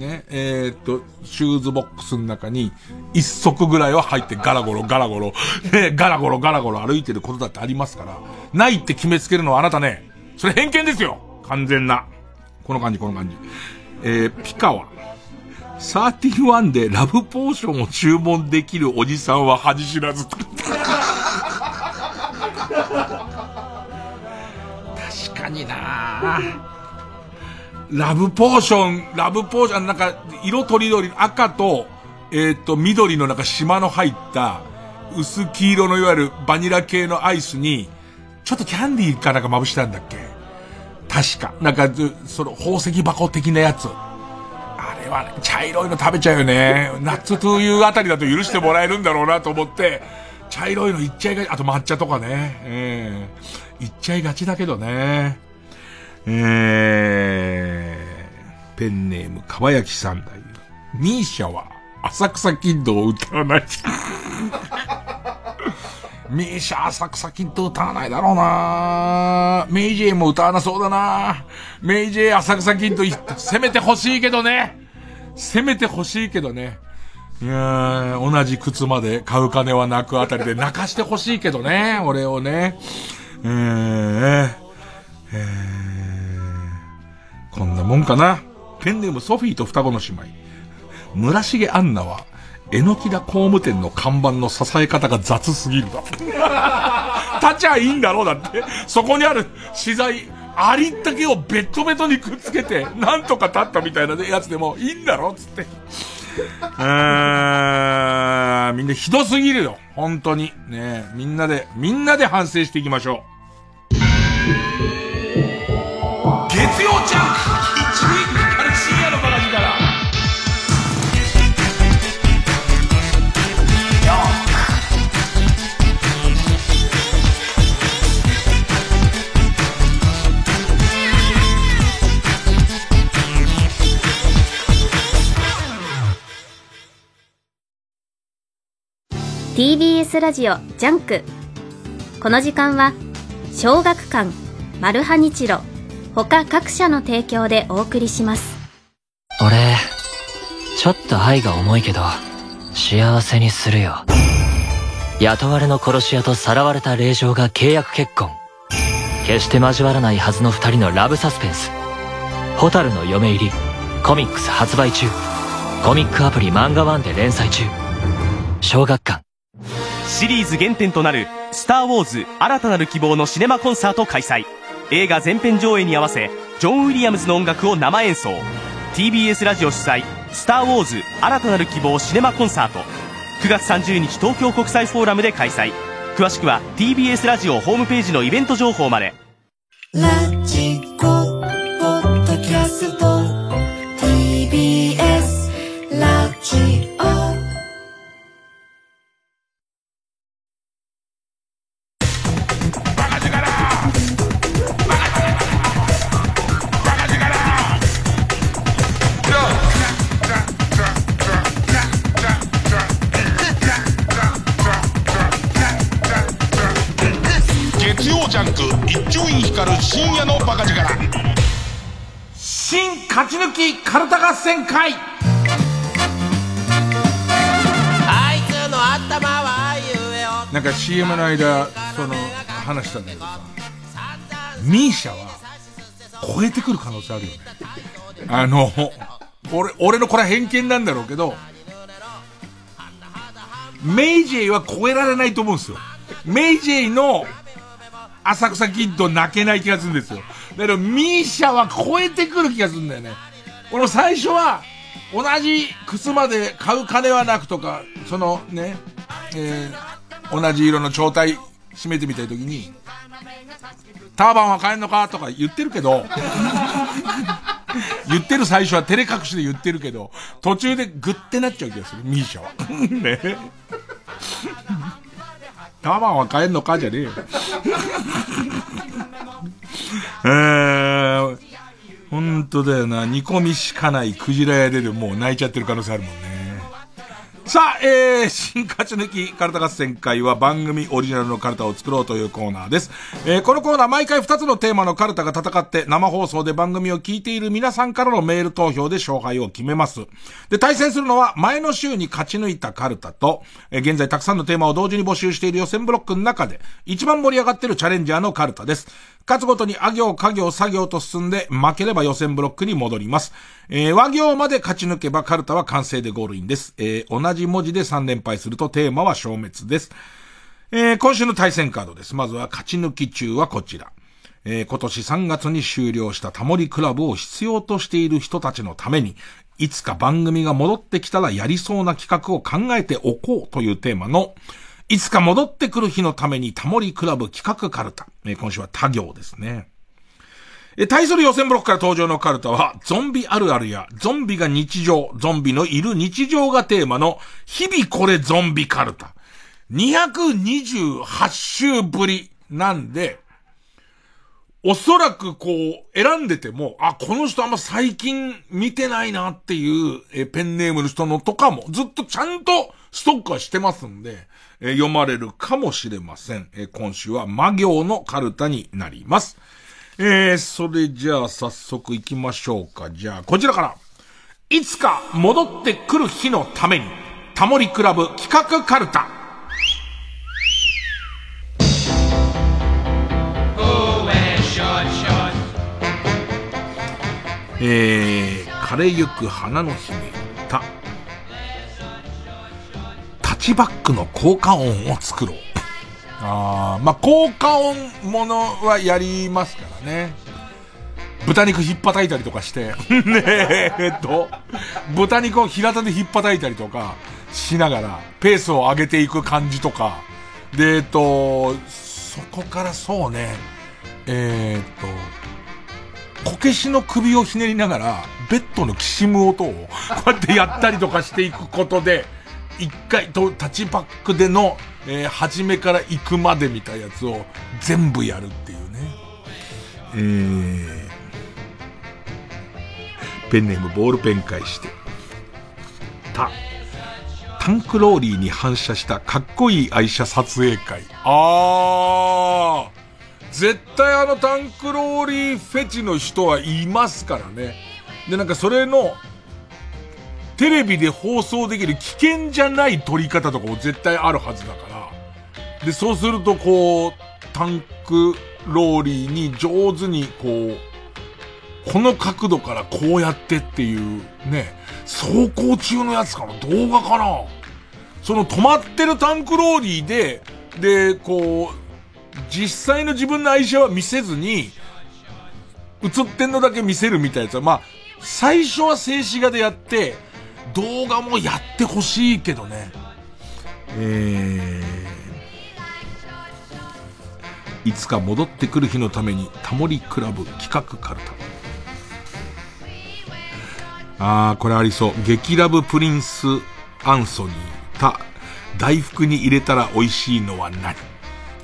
ね、えー、っと、シューズボックスの中に一足ぐらいは入ってガラゴロガラゴロ、ね、ガラゴロガラゴロ歩いてることだってありますから、ないって決めつけるのはあなたね、それ偏見ですよ完全な。この感じ、この感じ。えー、ピカは、31でラブポーションを注文できるおじさんは恥知らず。確かになぁ。ラブポーション、ラブポーション、なんか、色とりどり、赤と、えっ、ー、と、緑のなんか島の入った、薄黄色のいわゆるバニラ系のアイスに、ちょっとキャンディーかなんかまぶしたんだっけ？確か。なんか、その、宝石箱的なやつ。あれは、ね、茶色いの食べちゃうよね。夏というあたりだと許してもらえるんだろうなと思って、茶色いのいっちゃいがち、あと抹茶とかね。ええー、いっちゃいがちだけどね。えー、ペンネーム、かばやき三代。ミーシャは、浅草キッドを歌わない。ミーシャ浅草キッド歌わないだろうなメイジェイも歌わなそうだなメイジェイ浅草キッド攻めてほしいけどね。攻めてほしいけどね。いや同じ靴まで買う金はなくあたりで泣かしてほしいけどね、俺をね。えー、えーこんなもんかな。ペンネームソフィーと双子の姉妹。村重アンナは、えのきだ工務店の看板の支え方が雑すぎるだ。立ちゃいいんだろうだって。そこにある資材、ありったけをベットベトにくっつけて、なんとか立ったみたいなやつでもいいんだろうつって。あーみんなひどすぎるよ。本当に。ねみんなで、みんなで反省していきましょう。月曜ジャンク一塁から深夜のバカ力から TBS ラジオ JUNK。この時間は小学館マルハニチロ。他各社の提供でお送りします。俺ちょっと愛が重いけど幸せにするよ。雇われの殺し屋とさらわれた令嬢が契約結婚。決して交わらないはずの二人のラブサスペンス「蛍の嫁入り」コミックス発売中。コミックアプリ漫画ワンで連載中。小学館。シリーズ原点となる「スター・ウォーズ新たなる希望」のシネマコンサート開催映画全編上映に合わせジョン・ウィリアムズの音楽を生演奏。TBS ラジオ主催「スター・ウォーズ新たなる希望シネマコンサート」9月30日東京国際フォーラムで開催。詳しくは TBS ラジオホームページのイベント情報まで。ラジコ。合戦会あいつの頭はゆえよなんか CM の間その話したんだけどさ。ミーシャは超えてくる可能性あるよね。あの俺俺のこれは偏見なんだろうけどメイジェイは超えられないと思うんですよ。メイジェイの浅草キッド泣けない気がするんですよ。だけど、ミーシャは超えてくる気がするんだよね。この最初は、同じ靴まで買う金はなくとか、そのね、えー、同じ色の状態締めてみたいときに、ターバンは買えんのかとか言ってるけど、言ってる最初は照れ隠しで言ってるけど、途中でグッてなっちゃう気がする、ミーシャは。ね。ターバンは買えんのかじゃねえよ。えー、本当だよな。煮込みしかないクジラ屋ででもう泣いちゃってる可能性あるもんね。さあ、えー、新勝ち抜きカルタ合戦会は番組オリジナルのカルタを作ろうというコーナーです。えー、このコーナー毎回2つのテーマのカルタが戦って生放送で番組を聞いている皆さんからのメール投票で勝敗を決めます。で、対戦するのは前の週に勝ち抜いたカルタと、えー、現在たくさんのテーマを同時に募集している予選ブロックの中で一番盛り上がってるチャレンジャーのカルタです。勝つごとにあ行、家行、作業と進んで負ければ予選ブロックに戻ります。えー、和行まで勝ち抜けばカルタは完成でゴールインです。えー、同じ文字で3連敗するとテーマは消滅です。えー、今週の対戦カードです。まずは勝ち抜き中はこちら。えー、今年3月に終了したタモリクラブを必要としている人たちのために、いつか番組が戻ってきたらやりそうな企画を考えておこうというテーマの、いつか戻ってくる日のためにタモリクラブ企画カルタ。え、今週は他行ですね。え、対する予選ブロックから登場のカルタは、ゾンビあるあるや、ゾンビが日常、ゾンビのいる日常がテーマの、日々これゾンビカルタ。228週ぶりなんで、おそらくこう、選んでても、あ、この人あんま最近見てないなっていう、えペンネームの人のとかも、ずっとちゃんとストックはしてますんで、え読まれるかもしれません。え今週は魔行のカルタになります。えー、それじゃあ早速行きましょうか。じゃあ、こちらから。いつか戻ってくる日のために、タモリクラブ企画カルタ。えー、枯れゆく花の姫た、チバックの効果音を作ろう。あーまあ、効果音ものはやりますからね。豚肉引っ叩いたりとかして、ねえ、っと、豚肉を平手で引っ叩いたりとかしながら、ペースを上げていく感じとか、で、えっと、そこからそうね、えー、っと、こけしの首をひねりながら、ベッドのきしむ音を、こうやってやったりとかしていくことで、一回と、タッチバックでの、えー、初めから行くまでみたいなやつを全部やるっていうね。えー、ペンネームボールペン返して。た。タンクローリーに反射したかっこいい愛車撮影会。あー。絶対あのタンクローリーフェチの人はいますからね。で、なんかそれの、テレビで放送できる危険じゃない撮り方とかも絶対あるはずだから。で、そうするとこう、タンクローリーに上手にこう、この角度からこうやってっていうね、走行中のやつかな動画かなその止まってるタンクローリーで、で、こう、実際の自分の愛車は見せずに、映ってんのだけ見せるみたいなやつは、まあ、最初は静止画でやって、動画もやってほしいけどね。えー、いつか戻ってくる日のためにタモリクラブ企画カルタ。あー、これありそう。激ラブプリンスアンソニー。た、大福に入れたら美味しいのは何？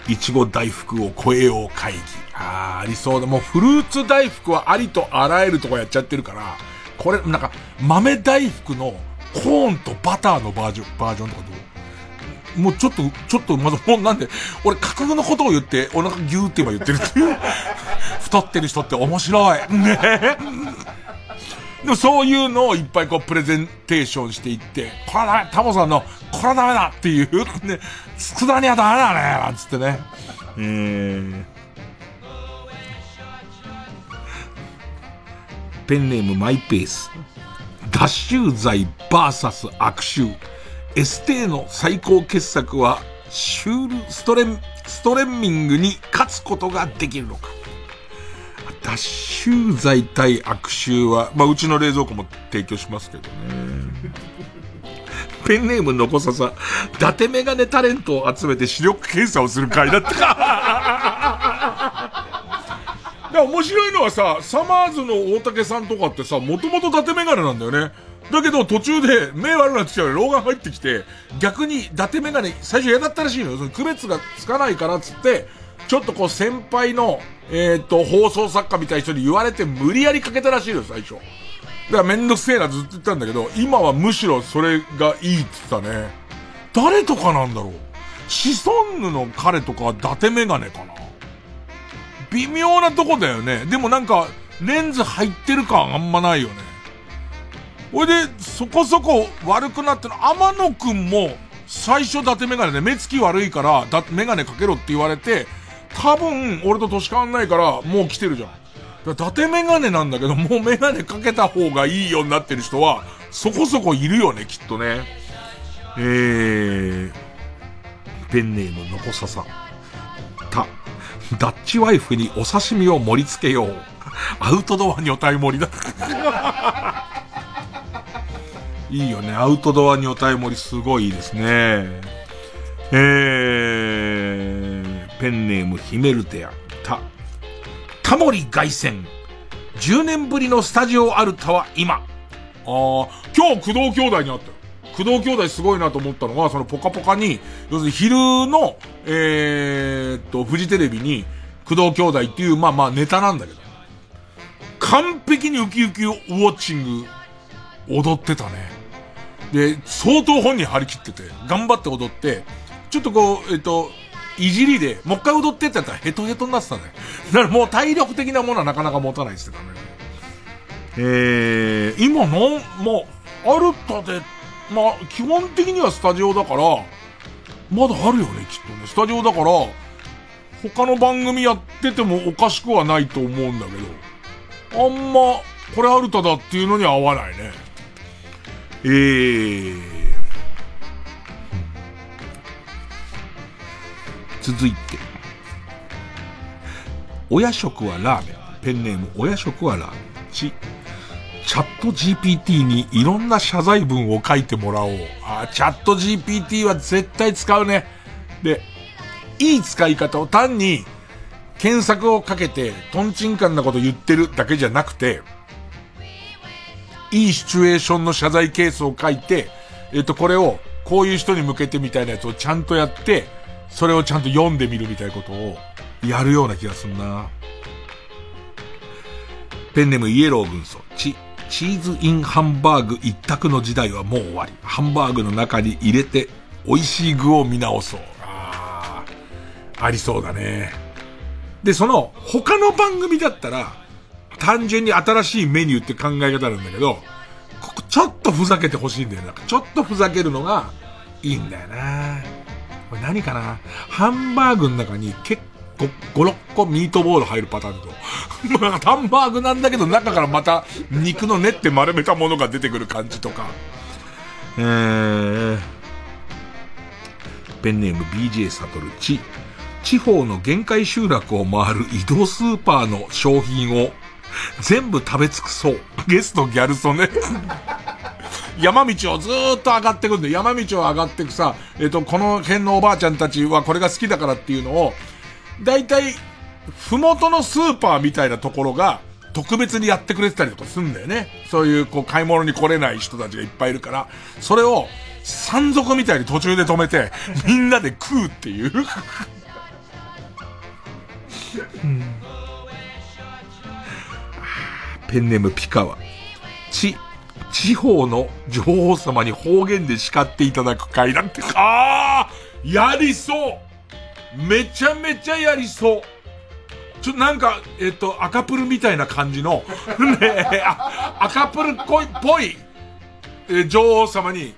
いちご大福を超えよう会議。あー、ありそうだ。もうフルーツ大福はありとあらゆるとこやっちゃってるから、これ、なんか、豆大福のコーンとバターのバージョン、バージョンとかどう？もうちょっと、ちょっと、まず、もうなんで、俺、架空のことを言って、お腹ギューって今言ってるっていう。太ってる人って面白い。ねでもそういうのをいっぱいこうプレゼンテーションしていって、これはダメ、タモさんの、これはダメだっていう、ね、佃煮はダメだね、なんつってね。えー、ペンネームマイペース。脱臭剤バーサス悪臭。エステーの最高傑作は、シュールストレン、ストレンミングに勝つことができるのか。脱臭剤対悪臭は、まあ、うちの冷蔵庫も提供しますけどね。ペンネームのこささ、伊達メガネタレントを集めて視力検査をする会だったか。だ面白いのはさ、サマーズの大竹さんとかってさ、もともと伊達メガネなんだよね。だけど途中で目悪くなってきたら老眼入ってきて、逆に伊達メガネ最初嫌だったらしいのよ。その区別がつかないからっつって、ちょっとこう先輩の、えっ、と、放送作家みたいな人に言われて無理やりかけたらしいのよ、最初。だからめんどくせえなずっと言ったんだけど、今はむしろそれがいいって言ったね。誰とかなんだろうシソンヌの彼とかは伊達メガネかな微妙なとこだよね。でもなんか、レンズ入ってる感あんまないよね。ほいで、そこそこ悪くなってる。天野くんも、最初伊達メガネで目つき悪いから、だメガネかけろって言われて、多分、俺と年変わんないから、もう来てるじゃん。伊達メガネなんだけど、もうメガネかけた方がいいようになってる人は、そこそこいるよね、きっとね。えー、ペンネームのこささ。た、ダッチワイフにお刺身を盛り付けよう。アウトドア女体盛りだ。いいよね。アウトドア女体盛りすごいいいですね。えー、ペンネームヒメルテア。た、タモリ凱旋。10年ぶりのスタジオアルタは今。あー、今日工藤兄弟に会った。工藤兄弟すごいなと思ったのは、そのポカポカに、要するに昼の、えーっと、フジテレビに、工藤兄弟っていう、まあまあネタなんだけど、完璧にウキウキウォッチング、踊ってたね。で、相当本人張り切ってて、頑張って踊って、ちょっとこう、えっと、いじりで、もう一回踊ってってやったらヘトヘトになってたね。だからもう体力的なものはなかなか持たないですけどね。えー、今の、まあ、アルタで、まあ、基本的にはスタジオだから、まだあるよね、きっとね。スタジオだから、他の番組やっててもおかしくはないと思うんだけど、あんま、これアルタだっていうのに合わないね。えー、続いて、親食はラーメン。ペンネーム、親食はラーメン。ち、チャット GPT にいろんな謝罪文を書いてもらおう。あ、チャット GPT は絶対使うね。で、いい使い方を単に検索をかけてトンチンカンなこと言ってるだけじゃなくて、いいシチュエーションの謝罪ケースを書いて、えっ、と、これをこういう人に向けてみたいなやつをちゃんとやって、それをちゃんと読んでみるみたいなことをやるような気がするな。ペンネームイエロー軍曹。ち、チーズインハンバーグ一択の時代はもう終わり。ハンバーグの中に入れて美味しい具を見直そう。ああ、ありそうだね。で、その他の番組だったら単純に新しいメニューって考え方なんだけど、ここちょっとふざけてほしいんだよな。ちょっとふざけるのがいいんだよな。これ何かな？ハンバーグの中に結5、6個ミートボール入るパターンと、まあ、ハンバーグなんだけど中からまた肉の練って丸めたものが出てくる感じとか。えー、ペンネーム BJ サトルチ。地方の限界集落を回る移動スーパーの商品を全部食べ尽くそう。ゲストギャル曽根。山道をずーっと上がってくんで、山道を上がってくさ、えっ、と、この辺のおばあちゃんたちはこれが好きだからっていうのを、だいたい、ふもとのスーパーみたいなところが、特別にやってくれてたりとかすんだよね。そういう、こう、買い物に来れない人たちがいっぱいいるから、それを、山賊みたいに途中で止めて、みんなで食うっていう。うんペンネームピカワ。ち、地方の女王様に方言で叱っていただく会なんて、ああやりそうめちゃめちゃやりそうちょ、なんか、えっと、赤プルみたいな感じの、ねあ赤プルっぽい、ぽい、え女王様に、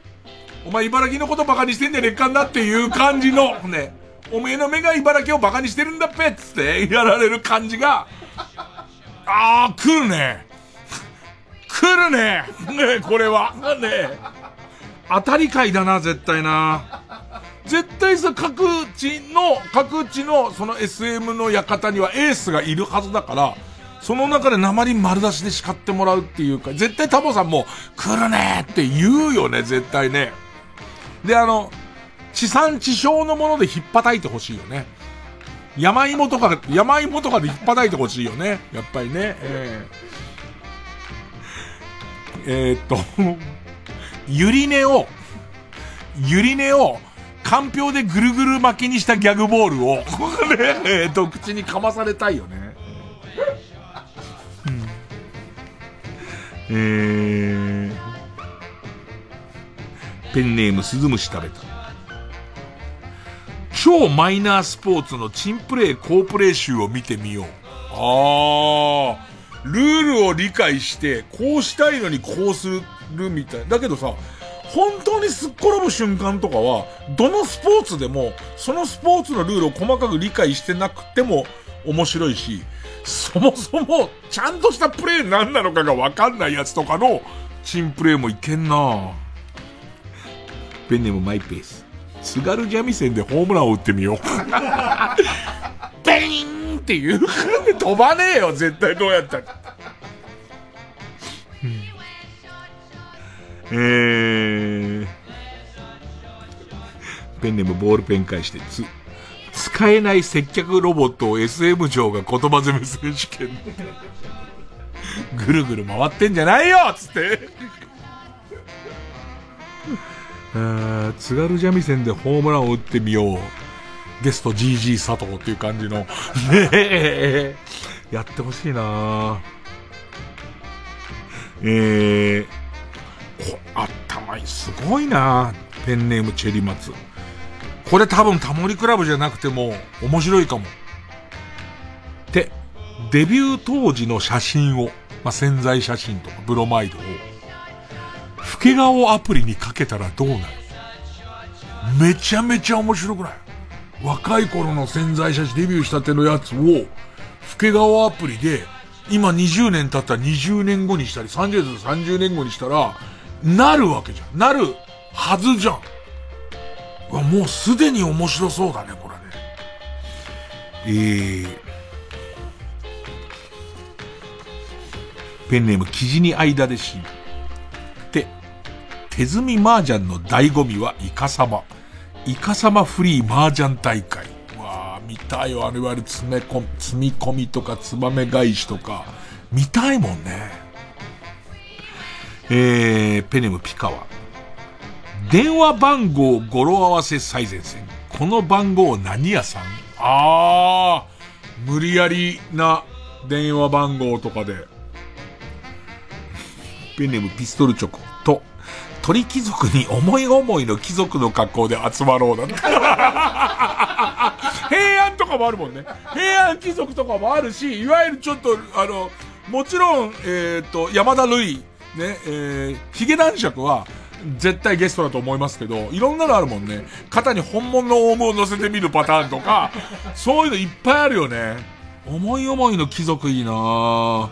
お前茨城のことバカにしてんじゃねえかんなっていう感じの、ね、おめえの目が茨城をバカにしてるんだっぺっつってやられる感じが、ああ、来るね。来るね。ねこれは。ね当たり会だな、絶対な。絶対さ、各地の、各地のその SM の館にはエースがいるはずだから、その中で鉛丸出しで叱ってもらうっていうか、絶対タモさんも来るねって言うよね、絶対ね。で、あの、地産地消のもので引っ叩いてほしいよね。山芋とか、山芋とかで引っ叩いてほしいよね。やっぱりね。えー、えー、っと、ゆり根を、ゆり根を、かんぴょうでぐるぐる巻きにしたギャグボールを、ね、えー、っと、口にかまされたいよね。うん、えー、ペンネームスズムシ食べた。超マイナースポーツのチンプレー、好プレー集を見てみよう。あー、ルールを理解して、こうしたいのにこうするみたい。だけどさ、本当にすっ転ぶ瞬間とかは、どのスポーツでも、そのスポーツのルールを細かく理解してなくても面白いし、そもそも、ちゃんとしたプレー何なのかがわかんないやつとかの、チンプレーもいけんなペンネームマイペース。津軽三味線でホームランを打ってみよう。ベイーンっていう。飛ばねえよ、絶対どうやったら。えー、ペンネームボールペン返してつ、使えない接客ロボットを SM 長が言葉攻め選手権。ぐるぐる回ってんじゃないよつって。あ津軽三味線でホームランを打ってみよう。ゲスト GG 佐藤っていう感じの。ねえ。やってほしいなえー、こ頭いい、すごいなペンネームチェリマツ。これ多分タモリクラブじゃなくても面白いかも。で、デビュー当時の写真を、まあ、潜在写真とかブロマイドを、老け顔アプリにかけたらどうなる？めちゃめちゃ面白くない？若い頃の潜在写真デビューしたてのやつを、老け顔アプリで、今20年経ったら20年後にしたり、30年30年後にしたら、なるわけじゃん。なるはずじゃん。わ、もうすでに面白そうだね、これね。えー、ペンネーム、生地に間でし。で、手積み麻雀の醍醐味はイカ様。イカ様フリー麻雀大会。わあ見たいよ。あれは詰め込み、積み込みとか、ツバメ返しとか。見たいもんね。えー、ペネムピカワ。電話番号語呂合わせ最前線。この番号何屋さん？あー、無理やりな電話番号とかで。ペネムピストルチョコと、鳥貴族に思い思いの貴族の格好で集まろうだって。平安とかもあるもんね。平安貴族とかもあるし、いわゆるちょっと、あの、もちろん、えっ、と、山田るい、ね、えー、ヒゲ男爵は、絶対ゲストだと思いますけど、いろんなのあるもんね。肩に本物のオウムを乗せてみるパターンとか、そういうのいっぱいあるよね。思い思いの貴族いいなぁ。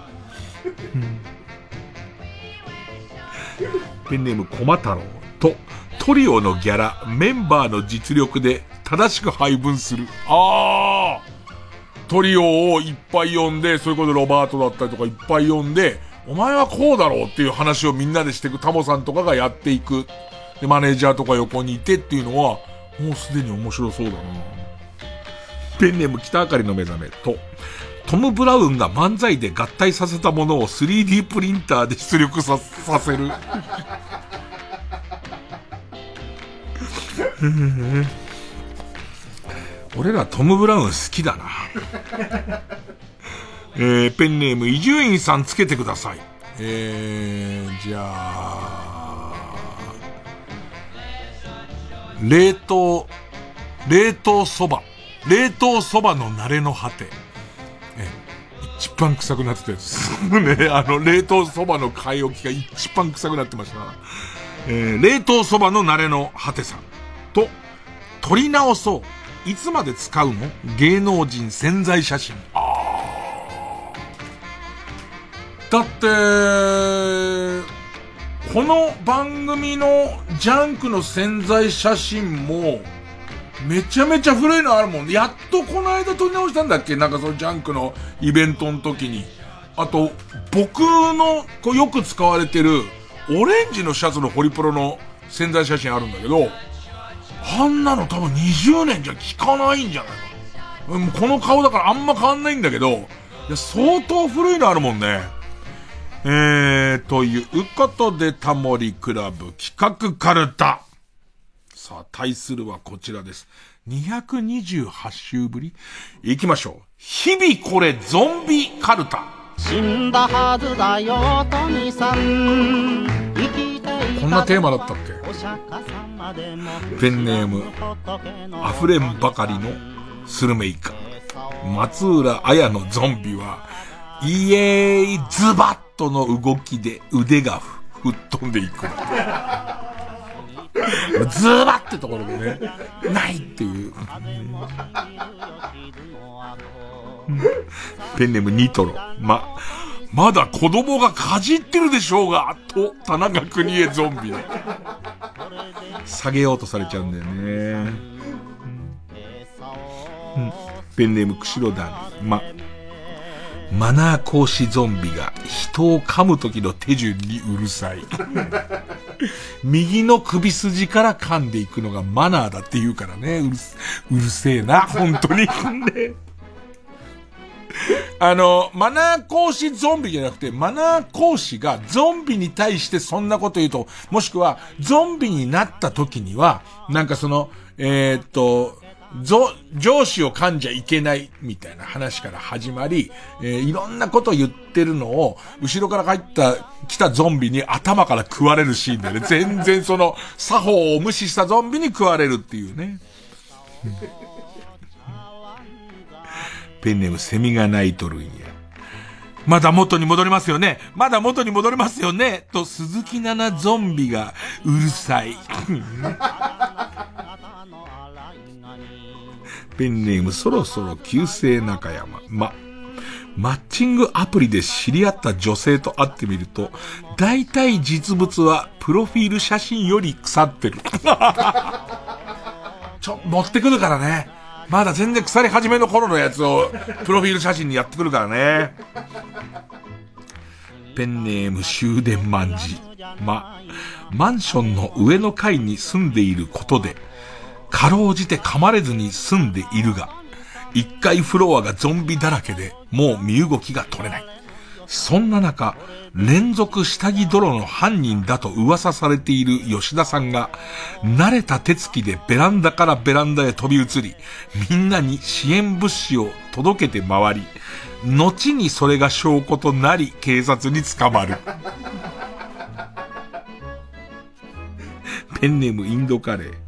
ペンネームコマ太郎と、トリオのギャラ、メンバーの実力で正しく配分する。あートリオをいっぱい呼んで、それこそロバートだったりとかいっぱい呼んで、お前はこうだろうっていう話をみんなでしていくタモさんとかがやっていく。で、マネージャーとか横にいてっていうのは、もうすでに面白そうだなペンネーム北あかりの目覚めと、トム・ブラウンが漫才で合体させたものを 3D プリンターで出力ささせる。俺らトム・ブラウン好きだな。えー、ペンネーム伊集院さんつけてください。えー、じゃあ、冷凍、冷凍そば。冷凍そばの慣れの果て。え一番臭くなってたやつ。ね、あの、冷凍そばの買い置きが一番臭くなってました。えー、冷凍そばの慣れの果てさん。と、撮り直そう。いつまで使うの？芸能人潜在写真。あだって、この番組のジャンクの潜在写真も、めちゃめちゃ古いのあるもん。やっとこの間撮り直したんだっけ？なんかそのジャンクのイベントの時に。あと、僕のこうよく使われてる、オレンジのシャツのホリプロの潜在写真あるんだけど、あんなの多分20年じゃ効かないんじゃないか。この顔だからあんま変わんないんだけど、いや、相当古いのあるもんね。えー、ということで、タモリクラブ企画カルタ。さあ、対するはこちらです。228週ぶり行きましょう。日々これゾンビカルタ。死んだはずだよトニさんこんなテーマだったっけ？ペンネーム、溢れんばかりのスルメイカ。松浦綾のゾンビは、イエーイズバッとの動きで腕が吹っ飛んでいく。ズバッってところでね、ないっていう。ペンネームニトロ。ま、まだ子供がかじってるでしょうが、と、田中邦衛ゾンビ。下げようとされちゃうんだよね。うん、ペンネーム釧路団。ま、マナー講師ゾンビが人を噛む時の手順にうるさい。右の首筋から噛んでいくのがマナーだって言うからね。うるうるせえな、本当に。あの、マナー講師ゾンビじゃなくて、マナー講師がゾンビに対してそんなこと言うと、もしくは、ゾンビになった時には、なんかその、えー、っと、上司を噛んじゃいけないみたいな話から始まり、えー、いろんなこと言ってるのを、後ろから入った、来たゾンビに頭から食われるシーンでね、全然その、作法を無視したゾンビに食われるっていうね。ペンネームセミが鳴いとるんや。まだ元に戻りますよねまだ元に戻りますよねと鈴木奈々ゾンビがうるさい。ペンネームそろそろ旧姓中山。ま、マッチングアプリで知り合った女性と会ってみると、大体実物はプロフィール写真より腐ってる。ちょ、持ってくるからね。まだ全然腐り始めの頃のやつを、プロフィール写真にやってくるからね。ペンネーム終電万事。ま、マンションの上の階に住んでいることで、かろうじて噛まれずに住んでいるが、一階フロアがゾンビだらけで、もう身動きが取れない。そんな中、連続下着泥の犯人だと噂されている吉田さんが、慣れた手つきでベランダからベランダへ飛び移り、みんなに支援物資を届けて回り、後にそれが証拠となり、警察に捕まる。ペンネームインドカレー。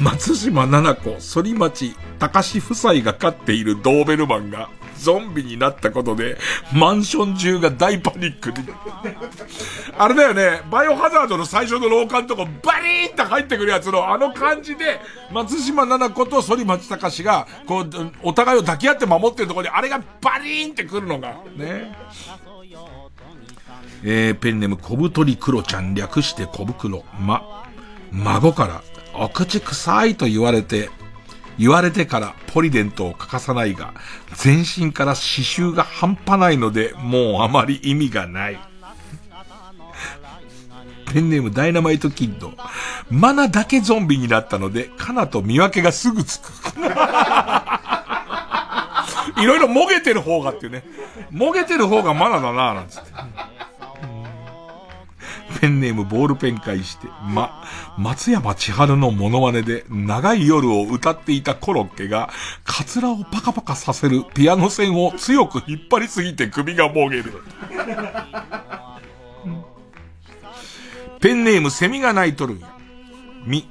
松島七子、反町隆史夫妻が飼っているドーベルマンがゾンビになったことで、マンション中が大パニックに。あれだよね、バイオハザードの最初の廊下のとこバリーンって入ってくるやつのあの感じで、松島奈々子と反町隆史が、こう、お互いを抱き合って守ってるとこに、あれがバリーンってくるのが、ね。えー、ペンネーム小太りクロちゃん略して小袋。ま、孫から、お口臭いと言われて、言われてからポリデントを欠かさないが、全身から刺繍が半端ないので、もうあまり意味がない。ペンネームダイナマイトキッド。マナだけゾンビになったので、カナと見分けがすぐつく。いろいろもげてる方がっていうね。もげてる方がマナだなぁなんつって。ペンネームボールペン返して、ま、松山千春のモノマネで長い夜を歌っていたコロッケが、カツラをパカパカさせるピアノ線を強く引っ張りすぎて首がもげる。ペンネームセミが鳴いとるんや。み、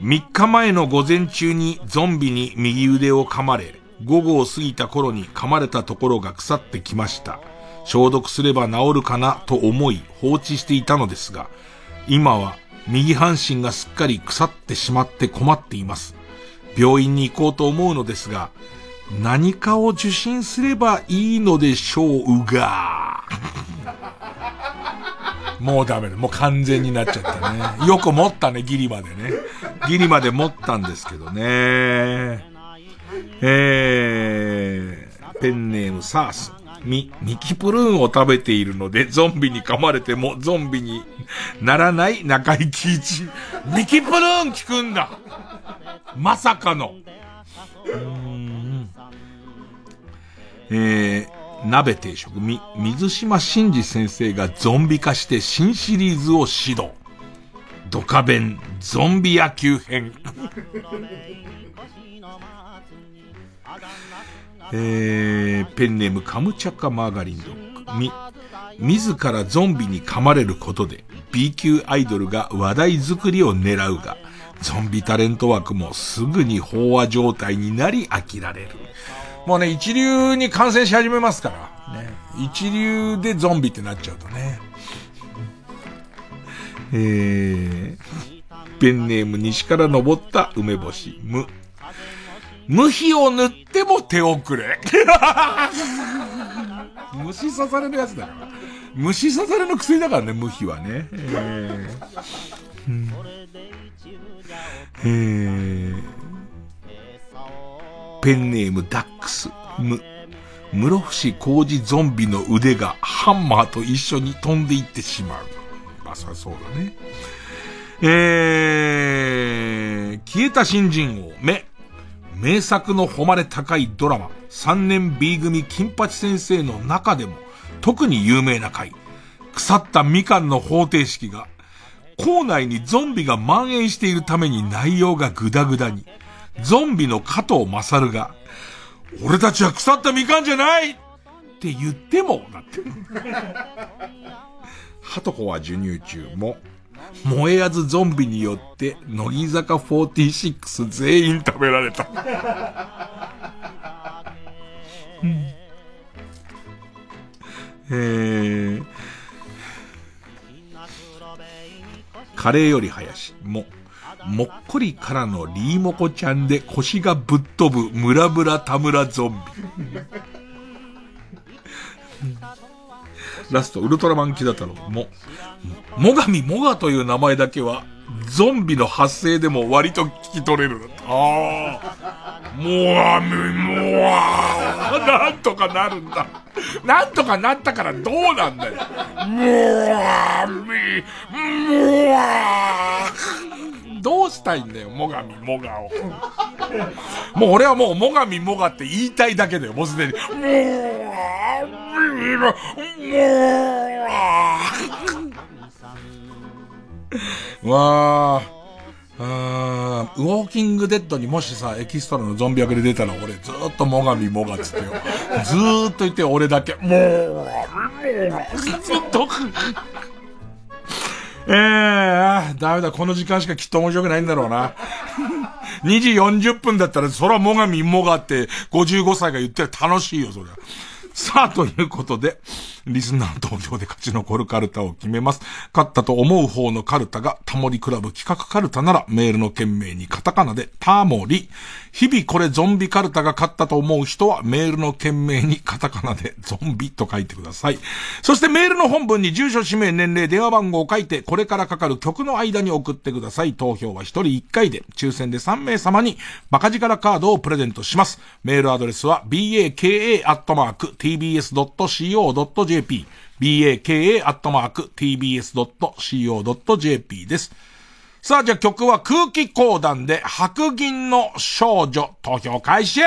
3日前の午前中にゾンビに右腕を噛まれ、午後を過ぎた頃に噛まれたところが腐ってきました。消毒すれば治るかなと思い放置していたのですが、今は右半身がすっかり腐ってしまって困っています。病院に行こうと思うのですが、何かを受診すればいいのでしょうが。もうダメだ。もう完全になっちゃったね。よく持ったね、ギリまでね。ギリまで持ったんですけどね。えー、ペンネームサース。ミ、ミキプルーンを食べているので、ゾンビに噛まれてもゾンビにならない中井貴一。ミキプルーン聞くんだまさかの。えー、鍋定食、み、水島真司先生がゾンビ化して新シリーズを指導。ドカベン、ゾンビ野球編。えー、ペンネームカムチャカマーガリンドッグ。み、自らゾンビに噛まれることで B 級アイドルが話題作りを狙うが、ゾンビタレント枠もすぐに飽和状態になり飽きられる。もうね、一流に感染し始めますから。ね。一流でゾンビってなっちゃうとね。えー、ペンネーム西から登った梅干し、む。無比を塗っても手遅れ。虫刺されるやつだから。虫刺されの薬だからね、無比はね。えーうんえー、ペンネームダックス、む、室伏工事ゾンビの腕がハンマーと一緒に飛んでいってしまう。まあ、そりゃそうだね。えー、消えた新人王、目。名作の誉れ高いドラマ、三年 B 組金八先生の中でも、特に有名な回、腐ったみかんの方程式が、校内にゾンビが蔓延しているために内容がグダグダに、ゾンビの加藤勝が、俺たちは腐ったみかんじゃないって言っても、だって。ハトコは授乳中も、燃えやずゾンビによって、乃木坂46全員食べられた。うん、えー、カレーより林、も、もっこりからのリーモコちゃんで腰がぶっ飛ぶムラムラ田村ゾンビ。ラスト、ウルトラマンキダ太郎も、もがみもがという名前だけは、ゾンビの発生でも割と聞き取れる。ああ。もがみもが。なんとかなるんだ。なんとかなったからどうなんだよ。もがみ、もが。どうしたいんだよ、もがみもがを。もう俺はもうもがみもがって言いたいだけだよ、もうすでに。もがみも、もわー。あウォーキングデッドにもしさ、エキストラのゾンビ役で出たら俺ずーっともがみもがっつってよ。ずーっと言って俺だけ、もう、ずっと。えー、あダメだ、この時間しかきっと面白くないんだろうな。2時40分だったら、そらもがみもがって55歳が言って楽しいよ、そりゃ。さあ、ということで、リスナー投票で勝ち残るカルタを決めます。勝ったと思う方のカルタが、タモリクラブ企画カルタなら、メールの件名にカタカナで、タモリ。日々これゾンビカルタが勝ったと思う人は、メールの件名にカタカナで、ゾンビと書いてください。そしてメールの本文に住所、氏名、年齢、電話番号を書いて、これからかかる曲の間に送ってください。投票は1人1回で、抽選で3名様に、バカ力カードをプレゼントします。メールアドレスは、baka.tbs.co.jp baka.tbs.co.jp です。さあ、じゃあ曲は空気講談で白銀の少女投票開始。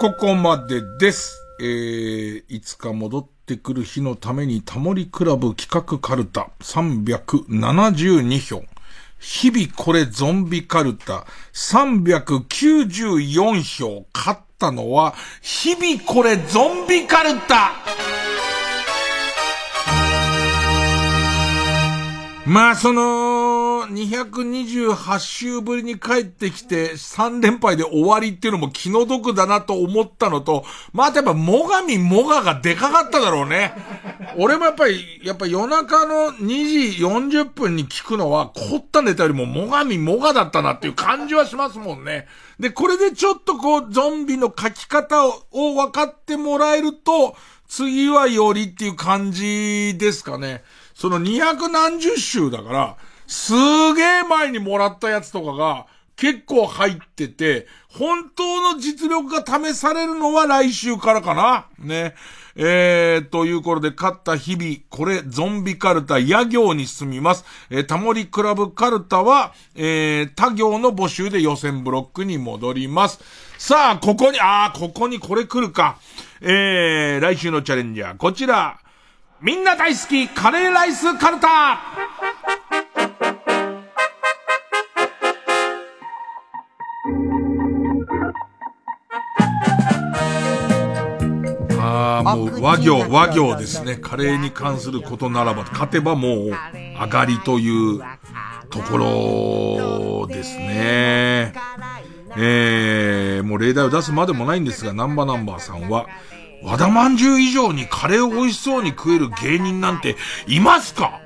ここまでです。えー、いつか戻ってくる日のためにタモリクラブ企画カルタ372票。日々これゾンビカルタ394票。勝ったのは、日々これゾンビカルタまあ、その、228週ぶりに帰ってきて3連敗で終わりっていうのも気の毒だなと思ったのと、まあ、やっぱ、もがみもががでかかっただろうね。俺もやっぱり、やっぱ夜中の2時40分に聞くのは、凝ったネタよりももがみもがだったなっていう感じはしますもんね。で、これでちょっとこう、ゾンビの書き方をを分かってもらえると、次はよりっていう感じですかね。その二百何十週だから、すげえ前にもらったやつとかが、結構入ってて、本当の実力が試されるのは来週からかな。ね。えー、ということで、勝った日々、これ、ゾンビカルタ、野行に進みます。えー、タモリクラブカルタは、えー、他行の募集で予選ブロックに戻ります。さあ、ここに、あー、ここにこれ来るか。えー、来週のチャレンジャー、こちら。みんな大好き、カレーライスカルタもう和行、和行ですね。カレーに関することならば、勝てばもう上がりというところですね。えー、もう例題を出すまでもないんですが、ナンバナンバーさんは、和田まんじゅう以上にカレーを美味しそうに食える芸人なんていますか？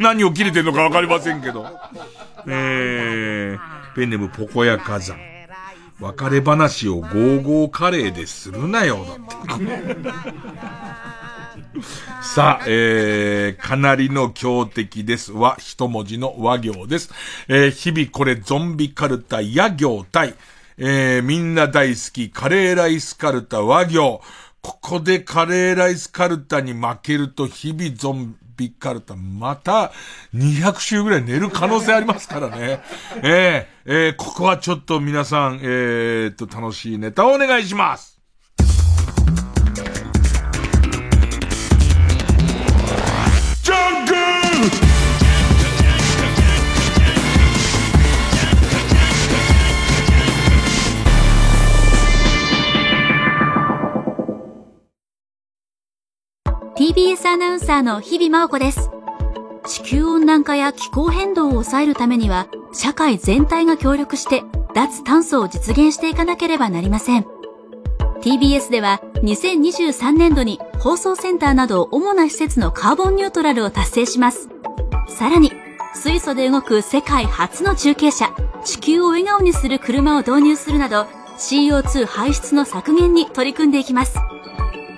何を切れてんのかわかりませんけど。えー、ペンネムポコヤ火山。別れ話をゴーゴーカレーでするなよ、だって。さあ、えー、かなりの強敵です。は、一文字の和行です。えー、日々これゾンビカルタ、野行対、えー、みんな大好き、カレーライスカルタ、和行。ここでカレーライスカルタに負けると、日々ゾンビカルタ、また200週ぐらい寝る可能性ありますからね。えー、えー、ここはちょっと皆さん、えー、と、楽しいネタをお願いします。TBS アナウンサーの日々真央子です。地球温暖化や気候変動を抑えるためには、社会全体が協力して、脱炭素を実現していかなければなりません。TBS では、2023年度に放送センターなど主な施設のカーボンニュートラルを達成します。さらに、水素で動く世界初の中継車、地球を笑顔にする車を導入するなど、CO2 排出の削減に取り組んでいきます。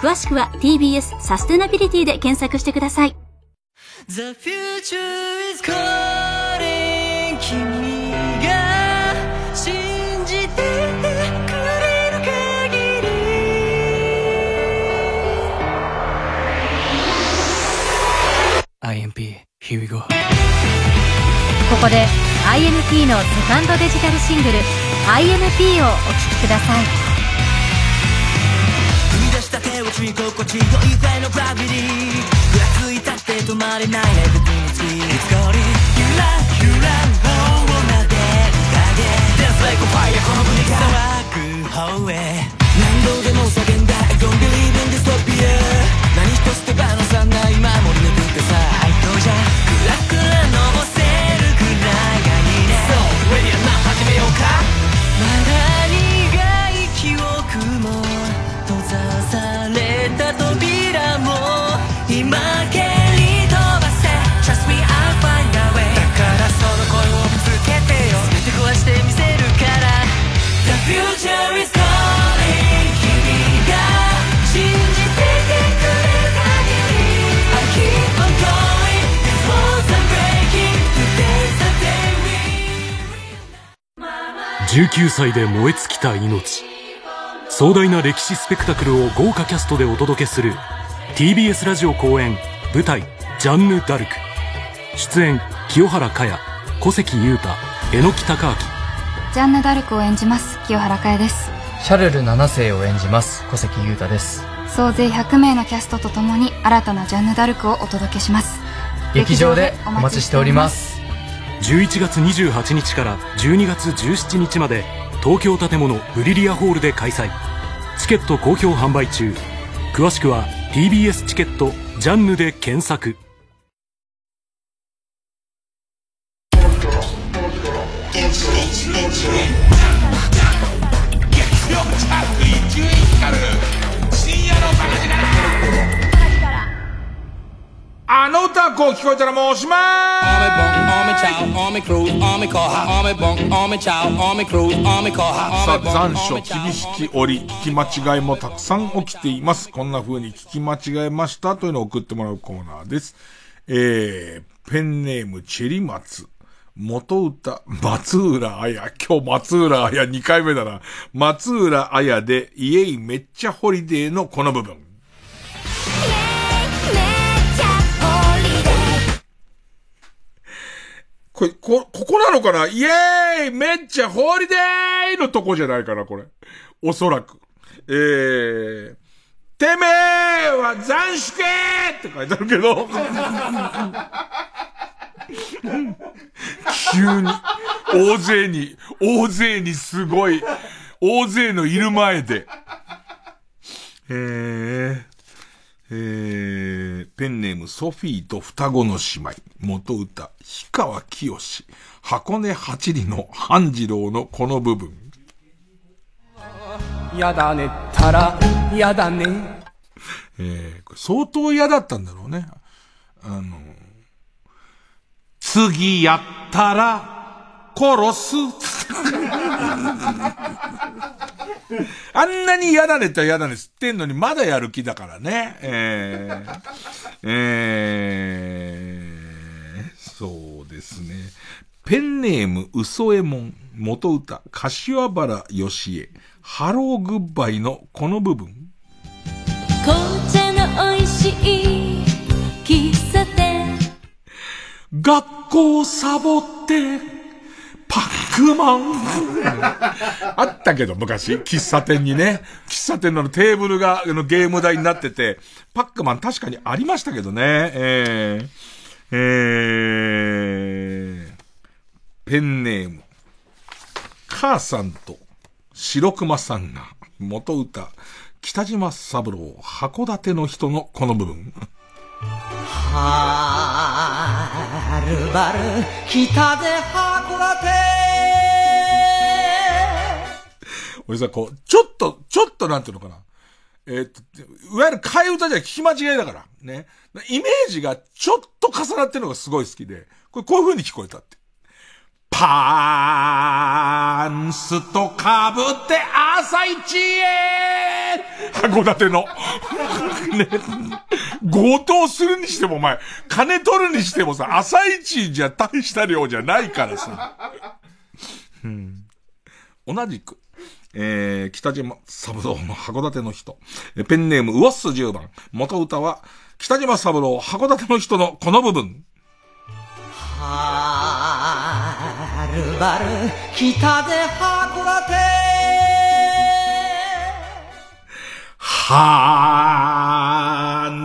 詳しくは TBS サステナビリティで検索してください。The future is calling 君が信じてくれる限り IMP, here we go. ここで INP のセカンドデジタルシングル INP をお聴きください踏口に心地よいぐらいのグラビティぐらついたって止まれない Everything is free いつかり。ゆらゆら王をなでる影。Dance like a fire この国が騒ぐ方へ何度でも叫んだ。I don't believe in dystopia 何一つ手放さない守り抜くってさ。19歳で燃え尽きた命。壮大な歴史スペクタクルを豪華キャストでお届けする TBS ラジオ公演舞台「ジャンヌ・ダルク」出演清原果耶小関裕太榎木隆明。ジャンヌ・ダルクを演じます清原果耶です。シャルル7世を演じます小関裕太です。総勢100名のキャストとともに新たなジャンヌ・ダルクをお届けします。劇場でお待ちしております11月28日から12月17日まで東京建物ブリリアホールで開催。チケット好評販売中。詳しくは TBS チケットジャンヌで検索。あの歌こう聞こえたらもうおしまさあ残暑厳しき折聞き間違いもたくさん起きていますこんな風に聞き間違えましたというのを送ってもらうコーナーですえー、ペンネームチェリマツ元歌、松浦綾。今日松浦綾2回目だな。松浦綾で、イエイめっちゃホリデーのこの部分。これ、こ、ここなのかな？イエーイめっちゃホーリデーのとこじゃないかな、これ。おそらく。えー、てめえは斬首けって書いてあるけど。急に、大勢に、大勢にすごい、大勢のいる前で。えー、えー、ペンネームソフィーと双子の姉妹、元歌、氷川きよし、箱根八里の半次郎のこの部分。やだねったら、やだね。えー、相当嫌だったんだろうね。あの、次やったら、殺す。あんなに嫌だねって嫌だね吸ってんのにまだやる気だからね。えー、えー、そうですね。ペンネーム、嘘えもん、元歌、柏原義恵、ハローグッバイのこの部分。紅茶の美味しい喫茶店学校サボって、パックマン。あったけど、昔、喫茶店にね、喫茶店のテーブルがあのゲーム台になってて、パックマン確かにありましたけどね、えー、えー、ペンネーム、母さんと白熊さんが、元歌、北島三郎、函館の人のこの部分。はるばる北で函館俺さ、こう、ちょっと、ちょっとなんていうのかな。えーっと、いわゆる替え歌じゃ聞き間違いだから。ね。イメージがちょっと重なってるのがすごい好きで、これこういう風に聞こえたって。パーンスと被って朝一へ函館の。ね。強盗するにしてもお前、金取るにしてもさ、朝一じゃ大した量じゃないからさ。うん、同じく、えー、北島三郎の函館の人。えペンネーム、ウォッス10番。元歌は、北島三郎函館の人のこの部分。はるばる北で函館半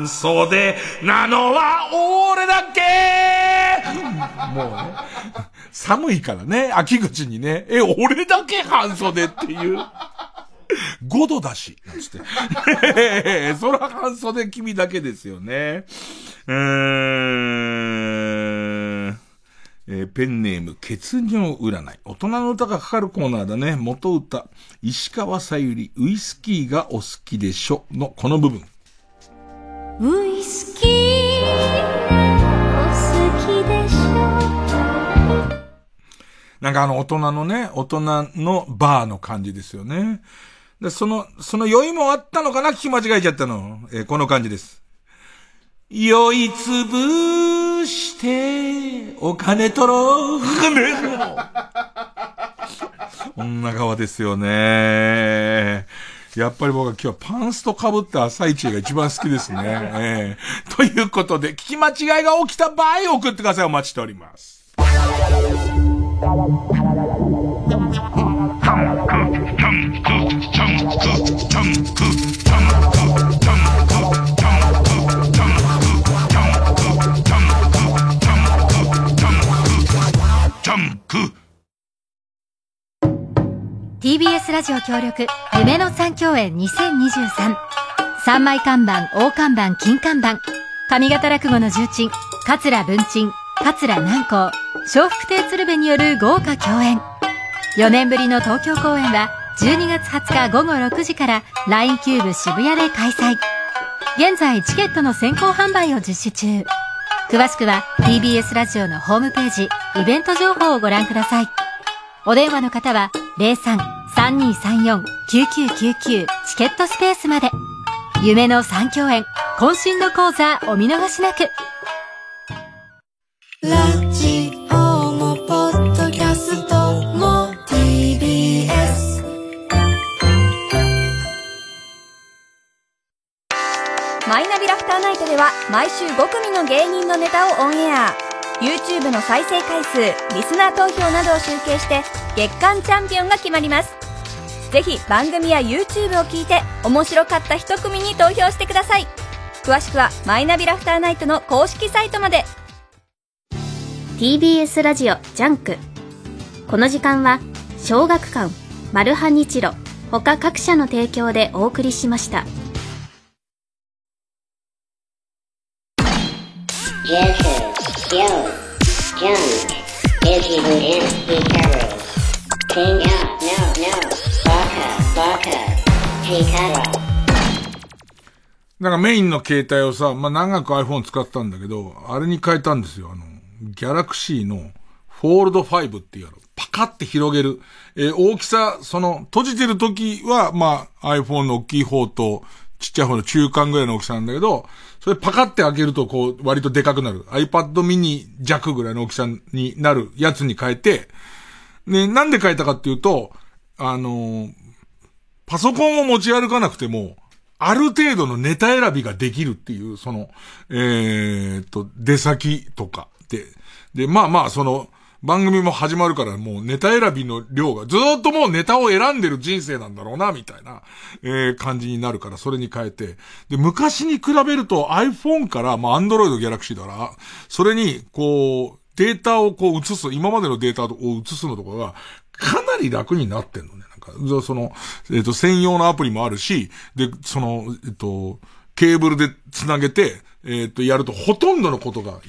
袖なのは俺だけもうね、寒いからね、秋口にね、え、俺だけ半袖っていう。5度だし、なんつってえ。そら半袖君だけですよね。うーん。えーペンネーム、血尿占い。大人の歌がかかるコーナーだね。元歌。石川さゆり、ウイスキーがお好きでしょのこの部分。ウイスキーなんかあの大人のね、大人のバーの感じですよね。で、その、その酔いもあったのかな？聞き間違えちゃったの。えーこの感じです。酔いつぶして、お金取ろう。女川ですよね。やっぱり僕は今日はパンスト被った朝一が一番好きですね。ええということで、聞き間違いが起きた場合送ってください。お待ちしております。TBS ラジオ協力夢の三共演2023三枚看板大看板金看板。上方落語の重鎮桂文鎮。桂南光笑福亭鶴瓶による豪華共演4年ぶりの東京公演は12月20日午後6時から LINE キューブ渋谷で開催。現在チケットの先行販売を実施中。詳しくは TBS ラジオのホームページ、イベント情報をご覧ください。お電話の方は03-3234-9999チケットスペースまで。夢の3共演、渾身の講座お見逃しなく。ラジオもポッドキャストも TBS マイナビラフターナイトでは毎週5組の芸人のネタをオンエア。YouTube の再生回数リスナー投票などを集計して月間チャンピオンが決まります。ぜひ番組や YouTube を聞いて面白かった一組に投票してください。詳しくはマイナビラフターナイトの公式サイトまで。TBS ラジオジャンクこの時間は小学館マルハニチロ他各社の提供でお送りしましたなんかメインの携帯をさ、まあ、長く iPhone 使ったんだけど、あれに変えたんですよ。あの、ギャラクシーのフォールド5っていうの。パカって広げる。えー大きさ、その、閉じてる時は、まあ、iPhone の大きい方と、ちっちゃい方の中間ぐらいの大きさなんだけど、それパカって開けると、こう、割とでかくなる。iPad mini 弱ぐらいの大きさになるやつに変えて、ね、なんで変えたかっていうと、あのーパソコンを持ち歩かなくても、ある程度のネタ選びができるっていう、その、えー、っと、出先とかで、で、まあまあ、その、番組も始まるからもうネタ選びの量が、ずっともうネタを選んでる人生なんだろうな、みたいな、えー、感じになるから、それに変えて。で、昔に比べると iPhone から、まあ Android Galaxy だから、それに、こう、データをこう移す、今までのデータを移すのとかが、かなり楽になってんのね。なんか、その、えっ、と、専用のアプリもあるし、で、その、えっ、と、ケーブルで繋げて、えっ、と、やるとほとんどのことが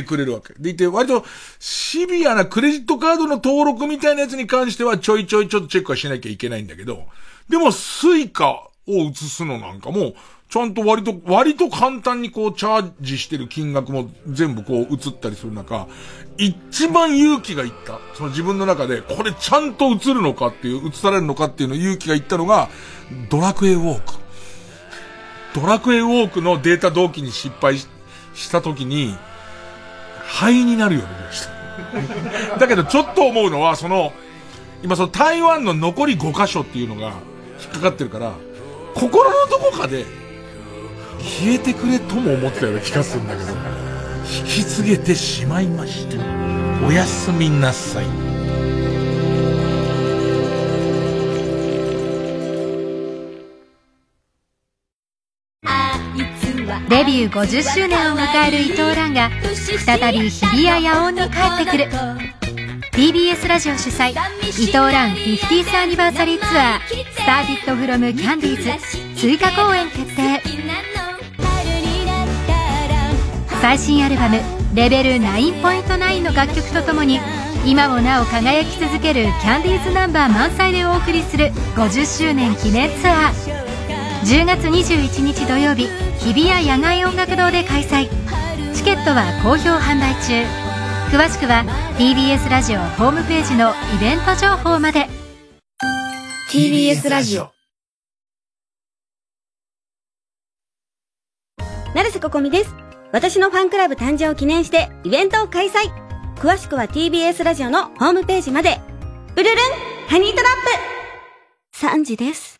ってくれるわけ。でいて、割とシビアなクレジットカードの登録みたいなやつに関してはちょいちょいちょっとチェックはしなきゃいけないんだけど、でも Suica を移すのなんかも、ちゃんと割と、割と簡単にこうチャージしてる金額も全部こう移ったりする中、一番勇気がいった。その自分の中で、これちゃんと映るのかっていう、映されるのかっていうの勇気がいったのが、ドラクエウォーク。ドラクエウォークのデータ同期に失敗した時に、灰になるようになりました。だけどちょっと思うのは、その、今その台湾の残り5箇所っていうのが引っかかってるから、心のどこかで消えてくれとも思ったような気がするんだけど、引き継げてしまいました。おやすみなさい。デビュー50周年を迎える伊藤蘭が再び日比谷野音に帰ってくる。TBS ラジオ主催伊藤蘭 50th アニバーサリーツアー「スターティットフロムキャンディーズ追加公演決定。最新アルバム「レベル9.9」の楽曲とともに今もなお輝き続けるキャンディーズナンバー満載でお送りする50周年記念ツアー。10月21日土曜日日比谷野外音楽堂で開催チケットは好評販売中詳しくは TBS ラジオホームページのイベント情報まで TBS ラジオ成瀬ここみです。私のファンクラブ誕生を記念してイベントを開催。詳しくは TBS ラジオのホームページまで。ブルルンハニートラップ !3 時です。